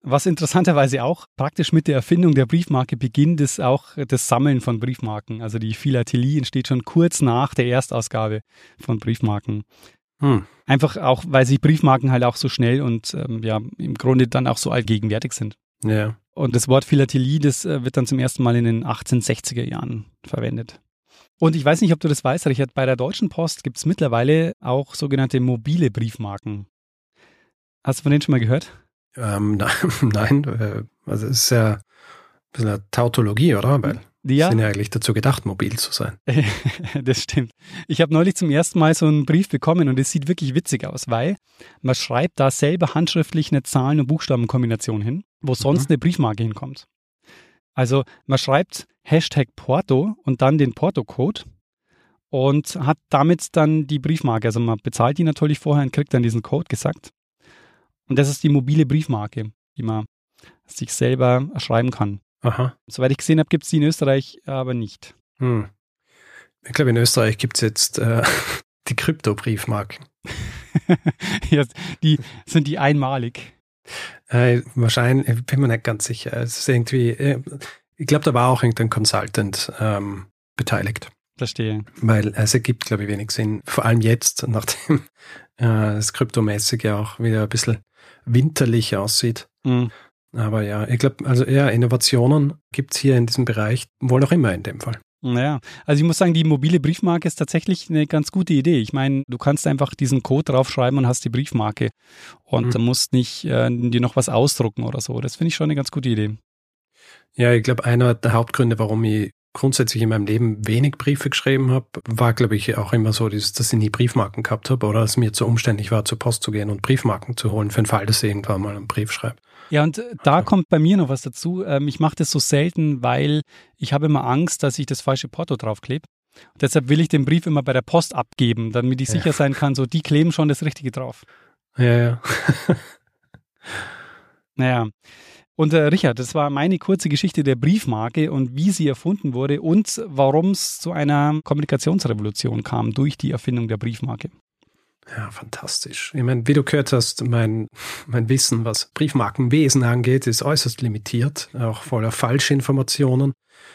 Was interessanterweise auch praktisch mit der Erfindung der Briefmarke beginnt, ist auch das Sammeln von Briefmarken. Also die Philatelie entsteht schon kurz nach der Erstausgabe von Briefmarken. Hm. Einfach auch, weil sich Briefmarken halt auch so schnell und ähm, ja im Grunde dann auch so allgegenwärtig sind. Ja. Und das Wort Philatelie, das äh, wird dann zum ersten Mal in den 1860er Jahren verwendet. Und ich weiß nicht, ob du das weißt, Richard, bei der Deutschen Post gibt es mittlerweile auch sogenannte mobile Briefmarken. Hast du von denen schon mal gehört? Ähm, nein, äh, also es ist ja ein bisschen eine Tautologie, oder? Weil ja. sind ja eigentlich dazu gedacht, mobil zu sein. das stimmt. Ich habe neulich zum ersten Mal so einen Brief bekommen und es sieht wirklich witzig aus, weil man schreibt da selber handschriftlich eine Zahlen- und Buchstabenkombination hin, wo sonst mhm. eine Briefmarke hinkommt. Also man schreibt Hashtag Porto und dann den Porto-Code und hat damit dann die Briefmarke. Also man bezahlt die natürlich vorher und kriegt dann diesen Code gesagt. Und das ist die mobile Briefmarke, die man sich selber schreiben kann. Aha. Soweit ich gesehen habe, gibt es die in Österreich aber nicht. Hm. Ich glaube, in Österreich gibt es jetzt äh, die Krypto-Briefmarken. ja, die sind die einmalig. Äh, wahrscheinlich, ich bin mir nicht ganz sicher. Es ist irgendwie, äh, ich glaube, da war auch irgendein Consultant ähm, beteiligt. Verstehe. Weil es ergibt, glaube ich, wenig Sinn. Vor allem jetzt, nachdem äh, das Kryptomäßige auch wieder ein bisschen winterlich aussieht. Mhm. Aber ja, ich glaube, also eher Innovationen gibt es hier in diesem Bereich wohl noch immer in dem Fall. Naja, also ich muss sagen, die mobile Briefmarke ist tatsächlich eine ganz gute Idee. Ich meine, du kannst einfach diesen Code draufschreiben und hast die Briefmarke und mhm. musst nicht äh, dir noch was ausdrucken oder so. Das finde ich schon eine ganz gute Idee. Ja, ich glaube, einer der Hauptgründe, warum ich grundsätzlich in meinem Leben wenig Briefe geschrieben habe, war, glaube ich, auch immer so, dass ich nie Briefmarken gehabt habe oder es mir zu umständlich war, zur Post zu gehen und Briefmarken zu holen, für den Fall, dass ich irgendwann mal einen Brief schreibe. Ja, und da also. kommt bei mir noch was dazu. Ähm, ich mache das so selten, weil ich habe immer Angst, dass ich das falsche Porto draufklebe. Und deshalb will ich den Brief immer bei der Post abgeben, damit ich ja. sicher sein kann, so die kleben schon das Richtige drauf. Ja, ja. naja. Und äh, Richard, das war meine kurze Geschichte der Briefmarke und wie sie erfunden wurde und warum es zu einer Kommunikationsrevolution kam durch die Erfindung der Briefmarke. Ja, fantastisch. Ich meine, wie du gehört hast, mein, mein Wissen, was Briefmarkenwesen angeht, ist äußerst limitiert, auch voller Falschinformationen.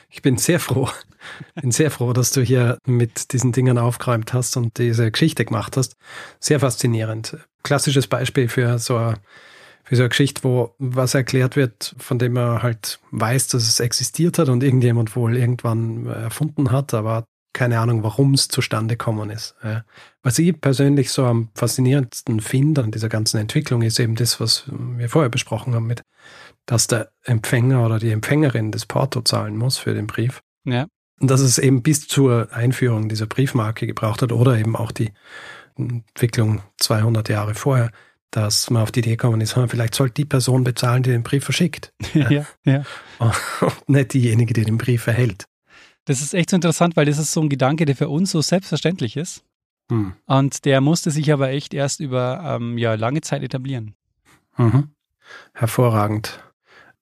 Ich bin sehr froh, bin sehr froh, dass du hier mit diesen Dingen aufgeräumt hast und diese Geschichte gemacht hast. Sehr faszinierend. Klassisches Beispiel für so eine für so eine Geschichte, wo was erklärt wird, von dem man halt weiß, dass es existiert hat und irgendjemand wohl irgendwann erfunden hat, aber keine Ahnung, warum es zustande gekommen ist. Was ich persönlich so am faszinierendsten finde an dieser ganzen Entwicklung ist eben das, was wir vorher besprochen haben, mit, dass der Empfänger oder die Empfängerin das Porto zahlen muss für den Brief. Ja. Und dass es eben bis zur Einführung dieser Briefmarke gebraucht hat oder eben auch die Entwicklung 200 Jahre vorher dass man auf die Idee gekommen ist, vielleicht sollte die Person bezahlen, die den Brief verschickt. ja, ja. Und nicht diejenige, die den Brief erhält. Das ist echt so interessant, weil das ist so ein Gedanke, der für uns so selbstverständlich ist. Hm. Und der musste sich aber echt erst über ähm, ja, lange Zeit etablieren. Mhm. Hervorragend.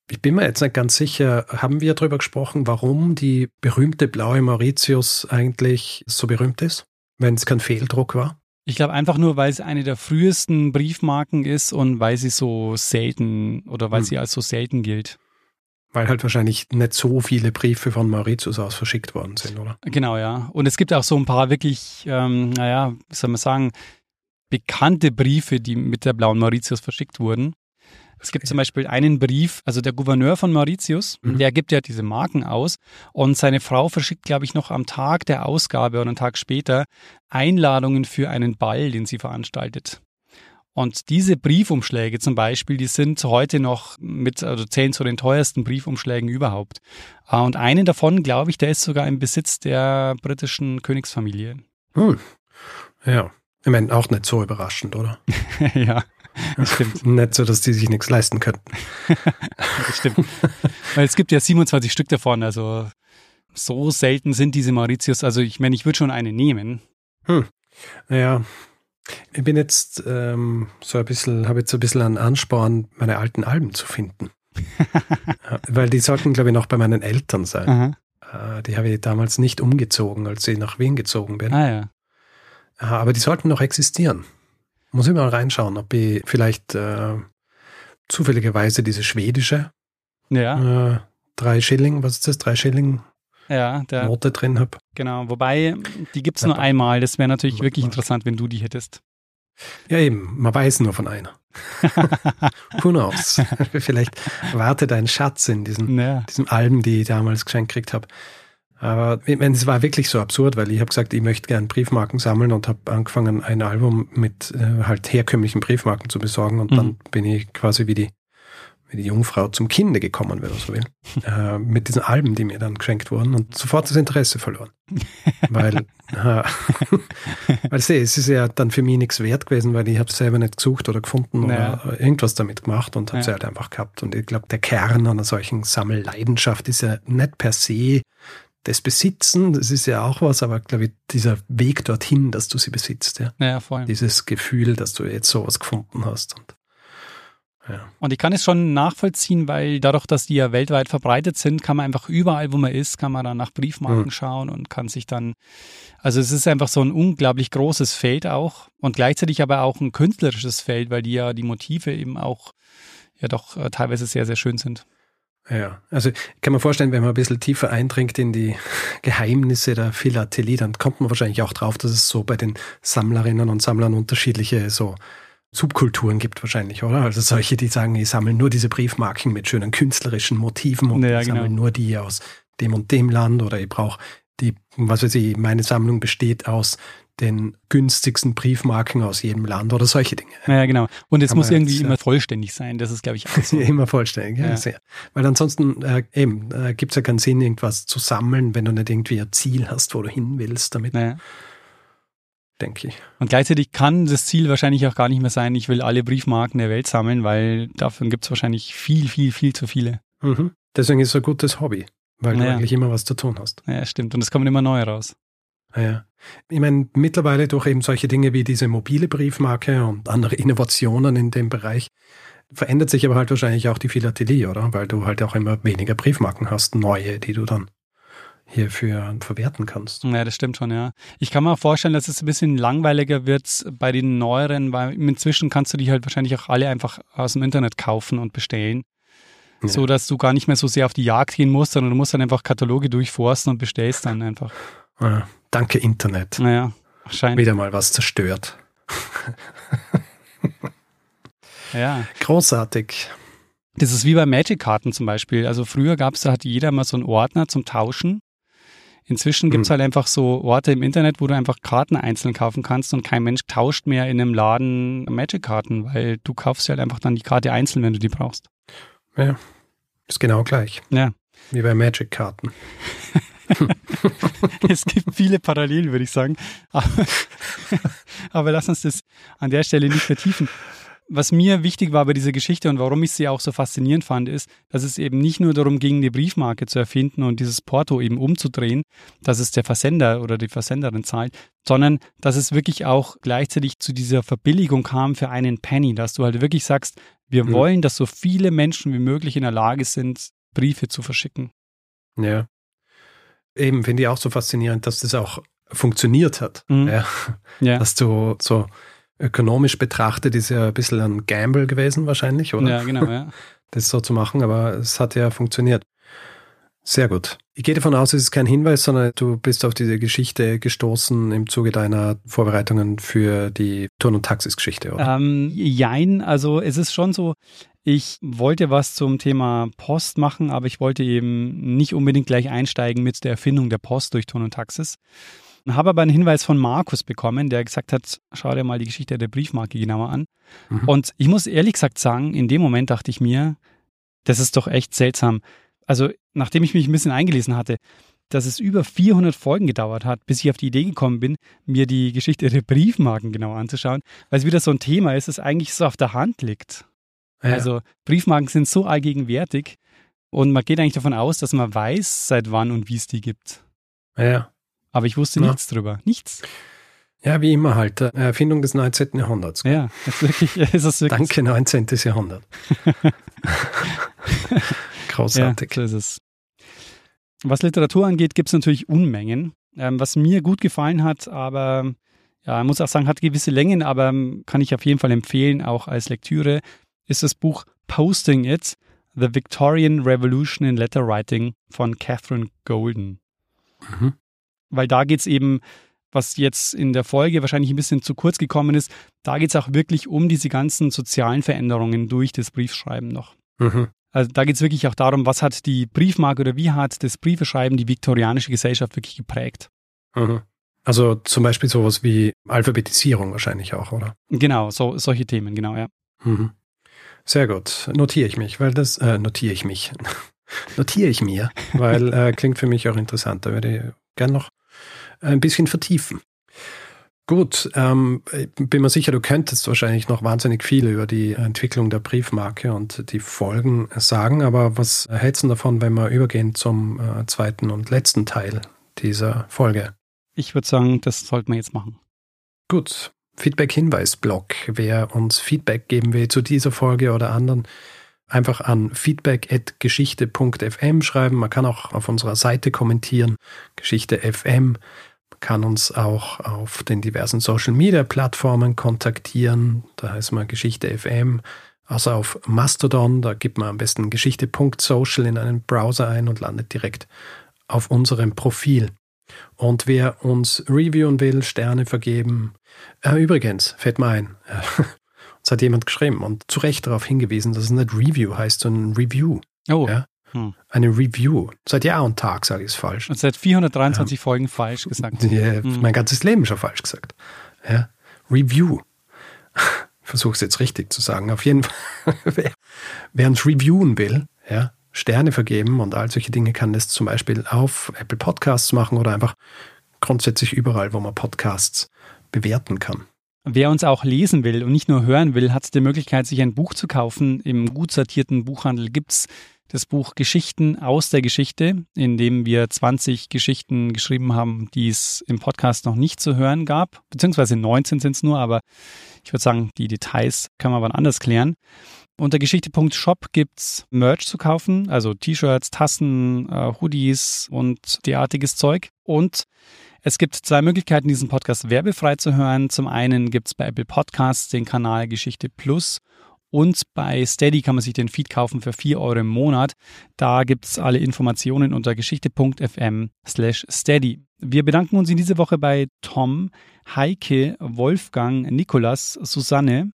Ich bin mir jetzt nicht ganz sicher, haben wir darüber gesprochen, warum die berühmte blaue Mauritius eigentlich so berühmt ist, wenn es kein Fehldruck war? Ich glaube einfach nur, weil es eine der frühesten Briefmarken ist und weil sie so selten oder weil hm. sie als so selten gilt. Weil halt wahrscheinlich nicht so viele Briefe von Mauritius aus verschickt worden sind, oder? Genau, ja. Und es gibt auch so ein paar wirklich, ähm, naja, wie soll man sagen, bekannte Briefe, die mit der blauen Mauritius verschickt wurden. Es gibt zum Beispiel einen Brief, also der Gouverneur von Mauritius, mhm. der gibt ja diese Marken aus und seine Frau verschickt, glaube ich, noch am Tag der Ausgabe oder einen Tag später Einladungen für einen Ball, den sie veranstaltet. Und diese Briefumschläge zum Beispiel, die sind heute noch mit, also zählen zu den teuersten Briefumschlägen überhaupt. Ah, und einen davon, glaube ich, der ist sogar im Besitz der britischen Königsfamilie. Hm. Ja. Ich meine, auch nicht so überraschend, oder? ja. Das stimmt. Nicht so, dass die sich nichts leisten könnten. das stimmt. Weil es gibt ja 27 Stück davon, also so selten sind diese Mauritius. Also ich meine, ich würde schon eine nehmen. Hm. Naja, ich bin jetzt ähm, so ein bisschen, habe jetzt so ein bisschen einen Ansporn, meine alten Alben zu finden. Weil die sollten, glaube ich, noch bei meinen Eltern sein. Äh, die habe ich damals nicht umgezogen, als ich nach Wien gezogen bin. Ah ja. Aber die sollten noch existieren. Muss ich mal reinschauen, ob ich vielleicht äh, zufälligerweise diese schwedische ja. äh, drei Schilling, was ist das, drei Schilling ja, der, Note drin habe. Genau, wobei die gibt es nur einmal. Das wäre natürlich wirklich interessant, wenn du die hättest. Ja, eben, man weiß nur von einer. Who knows? Vielleicht wartet ein Schatz in diesen, ja. diesen Alben, die ich damals geschenkt gekriegt habe. Aber ich meine, es war wirklich so absurd, weil ich habe gesagt, ich möchte gerne Briefmarken sammeln und habe angefangen, ein Album mit äh, halt herkömmlichen Briefmarken zu besorgen und mhm. dann bin ich quasi wie die, wie die Jungfrau zum Kinde gekommen, wenn man so will, äh, mit diesen Alben, die mir dann geschenkt wurden und sofort das Interesse verloren. weil, äh, weil es ist ja dann für mich nichts wert gewesen, weil ich habe es selber nicht gesucht oder gefunden naja. oder irgendwas damit gemacht und habe es ja. halt einfach gehabt. Und ich glaube, der Kern einer solchen Sammelleidenschaft ist ja nicht per se das Besitzen, das ist ja auch was, aber glaube ich, dieser Weg dorthin, dass du sie besitzt, ja. Ja, voll. Dieses Gefühl, dass du jetzt sowas gefunden hast. Und, ja. und ich kann es schon nachvollziehen, weil dadurch, dass die ja weltweit verbreitet sind, kann man einfach überall, wo man ist, kann man dann nach Briefmarken mhm. schauen und kann sich dann, also es ist einfach so ein unglaublich großes Feld auch und gleichzeitig aber auch ein künstlerisches Feld, weil die ja die Motive eben auch ja doch äh, teilweise sehr, sehr schön sind. Ja, also ich kann mir vorstellen, wenn man ein bisschen tiefer eindringt in die Geheimnisse der Philatelie, dann kommt man wahrscheinlich auch drauf, dass es so bei den Sammlerinnen und Sammlern unterschiedliche so Subkulturen gibt wahrscheinlich, oder? Also solche, die sagen, ich sammle nur diese Briefmarken mit schönen künstlerischen Motiven und ja, ich sammle genau. nur die aus dem und dem Land oder ich brauche die, was weiß ich, meine Sammlung besteht aus den günstigsten Briefmarken aus jedem Land oder solche Dinge. Ja, genau. Und es muss irgendwie jetzt, immer vollständig sein. Das ist, glaube ich, auch so. immer vollständig, ja, ja. Sehr. Weil ansonsten äh, eben äh, gibt es ja keinen Sinn, irgendwas zu sammeln, wenn du nicht irgendwie ein Ziel hast, wo du hin willst damit. Naja. Denke ich. Und gleichzeitig kann das Ziel wahrscheinlich auch gar nicht mehr sein, ich will alle Briefmarken der Welt sammeln, weil davon gibt es wahrscheinlich viel, viel, viel zu viele. Mhm. Deswegen ist es ein gutes Hobby, weil naja. du eigentlich immer was zu tun hast. Ja, stimmt. Und es kommen immer neue raus. Ja. Ich meine, mittlerweile durch eben solche Dinge wie diese mobile Briefmarke und andere Innovationen in dem Bereich verändert sich aber halt wahrscheinlich auch die Philatelie, oder? Weil du halt auch immer weniger Briefmarken hast, neue, die du dann hierfür verwerten kannst. Ja, das stimmt schon, ja. Ich kann mir auch vorstellen, dass es ein bisschen langweiliger wird bei den neueren, weil inzwischen kannst du die halt wahrscheinlich auch alle einfach aus dem Internet kaufen und bestellen. Ja. So dass du gar nicht mehr so sehr auf die Jagd gehen musst, sondern du musst dann einfach Kataloge durchforsten und bestellst dann einfach. Ja, danke Internet. Naja, scheint. Wieder mal was zerstört. ja. Großartig. Das ist wie bei Magic-Karten zum Beispiel. Also früher gab es, da hat jeder mal so einen Ordner zum Tauschen. Inzwischen gibt es mhm. halt einfach so Orte im Internet, wo du einfach Karten einzeln kaufen kannst und kein Mensch tauscht mehr in einem Laden Magic-Karten, weil du kaufst halt einfach dann die Karte einzeln, wenn du die brauchst. Ja, ist genau gleich. Ja. Wie bei Magic-Karten. es gibt viele Parallelen, würde ich sagen. Aber, aber lass uns das an der Stelle nicht vertiefen was mir wichtig war bei dieser Geschichte und warum ich sie auch so faszinierend fand, ist, dass es eben nicht nur darum ging, eine Briefmarke zu erfinden und dieses Porto eben umzudrehen, dass es der Versender oder die Versenderin zahlt, sondern dass es wirklich auch gleichzeitig zu dieser Verbilligung kam für einen Penny, dass du halt wirklich sagst, wir mhm. wollen, dass so viele Menschen wie möglich in der Lage sind, Briefe zu verschicken. Ja. Eben finde ich auch so faszinierend, dass das auch funktioniert hat. Mhm. Ja. ja. Dass du so ökonomisch betrachtet ist ja ein bisschen ein Gamble gewesen wahrscheinlich, oder? Ja, genau, ja. Das so zu machen, aber es hat ja funktioniert. Sehr gut. Ich gehe davon aus, es ist kein Hinweis, sondern du bist auf diese Geschichte gestoßen im Zuge deiner Vorbereitungen für die Turn- und Taxis-Geschichte, oder? Ähm, jein, also es ist schon so, ich wollte was zum Thema Post machen, aber ich wollte eben nicht unbedingt gleich einsteigen mit der Erfindung der Post durch Turn und Taxis, habe aber einen Hinweis von Markus bekommen, der gesagt hat, schau dir mal die Geschichte der Briefmarke genauer an. Mhm. Und ich muss ehrlich gesagt sagen, in dem Moment dachte ich mir, das ist doch echt seltsam. Also, nachdem ich mich ein bisschen eingelesen hatte, dass es über 400 Folgen gedauert hat, bis ich auf die Idee gekommen bin, mir die Geschichte der Briefmarken genauer anzuschauen, weil es wieder so ein Thema ist, das eigentlich so auf der Hand liegt. Ja. Also Briefmarken sind so allgegenwärtig und man geht eigentlich davon aus, dass man weiß, seit wann und wie es die gibt. Ja. Aber ich wusste ja. nichts drüber. Nichts. Ja, wie immer halt. Erfindung des 19. Jahrhunderts. Ja, ist wirklich, ist das wirklich Danke, 19. Jahrhundert. Großartig. Ja, so ist es. Was Literatur angeht, gibt es natürlich Unmengen. Ähm, was mir gut gefallen hat, aber ja, ich muss auch sagen, hat gewisse Längen, aber ähm, kann ich auf jeden Fall empfehlen, auch als Lektüre, ist das Buch Posting It, The Victorian Revolution in Letter Writing von Catherine Golden. Mhm weil da geht es eben, was jetzt in der Folge wahrscheinlich ein bisschen zu kurz gekommen ist, da geht es auch wirklich um diese ganzen sozialen Veränderungen durch das Briefschreiben noch. Mhm. Also da geht es wirklich auch darum, was hat die Briefmarke oder wie hat das Briefeschreiben die viktorianische Gesellschaft wirklich geprägt. Mhm. Also zum Beispiel sowas wie Alphabetisierung wahrscheinlich auch, oder? Genau, so, solche Themen, genau, ja. Mhm. Sehr gut. Notiere ich mich, weil das, äh, notiere ich mich. notiere ich mir, weil äh, klingt für mich auch interessant. Da würde ich gerne noch ein bisschen vertiefen. Gut, ähm, bin mir sicher, du könntest wahrscheinlich noch wahnsinnig viel über die Entwicklung der Briefmarke und die Folgen sagen, aber was hältst du davon, wenn wir übergehen zum äh, zweiten und letzten Teil dieser Folge? Ich würde sagen, das sollten wir jetzt machen. Gut, Feedback-Hinweis-Blog. Wer uns Feedback geben will zu dieser Folge oder anderen, einfach an feedback.geschichte.fm schreiben. Man kann auch auf unserer Seite kommentieren, Geschichte FM kann uns auch auf den diversen Social Media Plattformen kontaktieren. Da heißt man Geschichte FM. Also auf Mastodon, da gibt man am besten geschichte.social in einen Browser ein und landet direkt auf unserem Profil. Und wer uns reviewen will, Sterne vergeben. Äh, übrigens, fällt mir ein, äh, uns hat jemand geschrieben und zu Recht darauf hingewiesen, dass es nicht Review heißt, sondern Review. Oh. Ja? Hm. Eine Review. Seit Jahr und Tag sage ich es falsch. Und seit 423 ja. Folgen falsch gesagt. Ja, hm. Mein ganzes Leben schon falsch gesagt. Ja. Review. Ich versuche es jetzt richtig zu sagen. Auf jeden Fall, wer, wer uns reviewen will, ja, Sterne vergeben und all solche Dinge kann das zum Beispiel auf Apple Podcasts machen oder einfach grundsätzlich überall, wo man Podcasts bewerten kann. Wer uns auch lesen will und nicht nur hören will, hat die Möglichkeit, sich ein Buch zu kaufen. Im gut sortierten Buchhandel gibt es das Buch Geschichten aus der Geschichte, in dem wir 20 Geschichten geschrieben haben, die es im Podcast noch nicht zu hören gab. Beziehungsweise 19 sind es nur, aber ich würde sagen, die Details kann man wann anders klären. Unter geschichte.shop gibt es Merch zu kaufen, also T-Shirts, Tassen, äh, Hoodies und derartiges Zeug. Und es gibt zwei Möglichkeiten, diesen Podcast werbefrei zu hören. Zum einen gibt es bei Apple Podcasts den Kanal Geschichte Plus und bei Steady kann man sich den Feed kaufen für 4 Euro im Monat. Da gibt es alle Informationen unter geschichte.fm slash steady. Wir bedanken uns in dieser Woche bei Tom, Heike, Wolfgang, Nikolas, Susanne,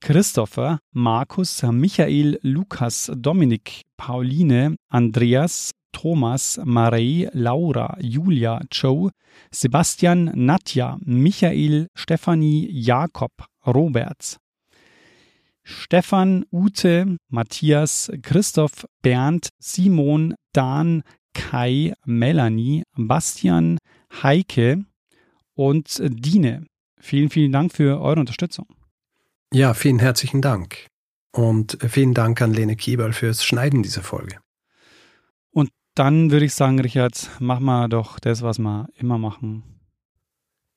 Christopher, Markus, Michael, Lukas, Dominik, Pauline, Andreas, Thomas, Marei, Laura, Julia, Joe, Sebastian, Nadja, Michael, Stefanie, Jakob, Robert, Stefan, Ute, Matthias, Christoph, Bernd, Simon, Dan, Kai, Melanie, Bastian, Heike und Dine. Vielen, vielen Dank für eure Unterstützung. Ja, vielen herzlichen Dank. Und vielen Dank an Lene Kieberl fürs Schneiden dieser Folge. Und dann würde ich sagen, Richard, machen wir doch das, was wir immer machen.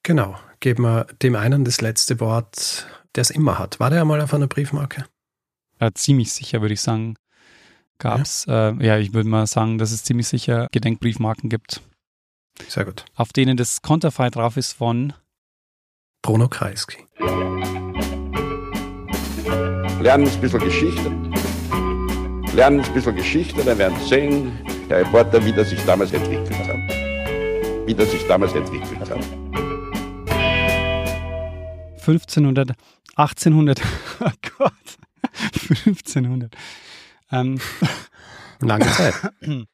Genau, geben wir dem einen das letzte Wort der es immer hat. War der einmal auf einer Briefmarke? Ja, ziemlich sicher, würde ich sagen. Gab es, ja. Äh, ja, ich würde mal sagen, dass es ziemlich sicher Gedenkbriefmarken gibt. Sehr gut. Auf denen das Konterfei drauf ist von Bruno Kreisky. Lernen ein bisschen Geschichte. Lernen ein bisschen Geschichte, dann werden Sie sehen, der Reporter, wie das sich damals entwickelt hat. Wie das sich damals entwickelt hat. 1500 1800, oh Gott, 1500. Ähm, Lange Zeit.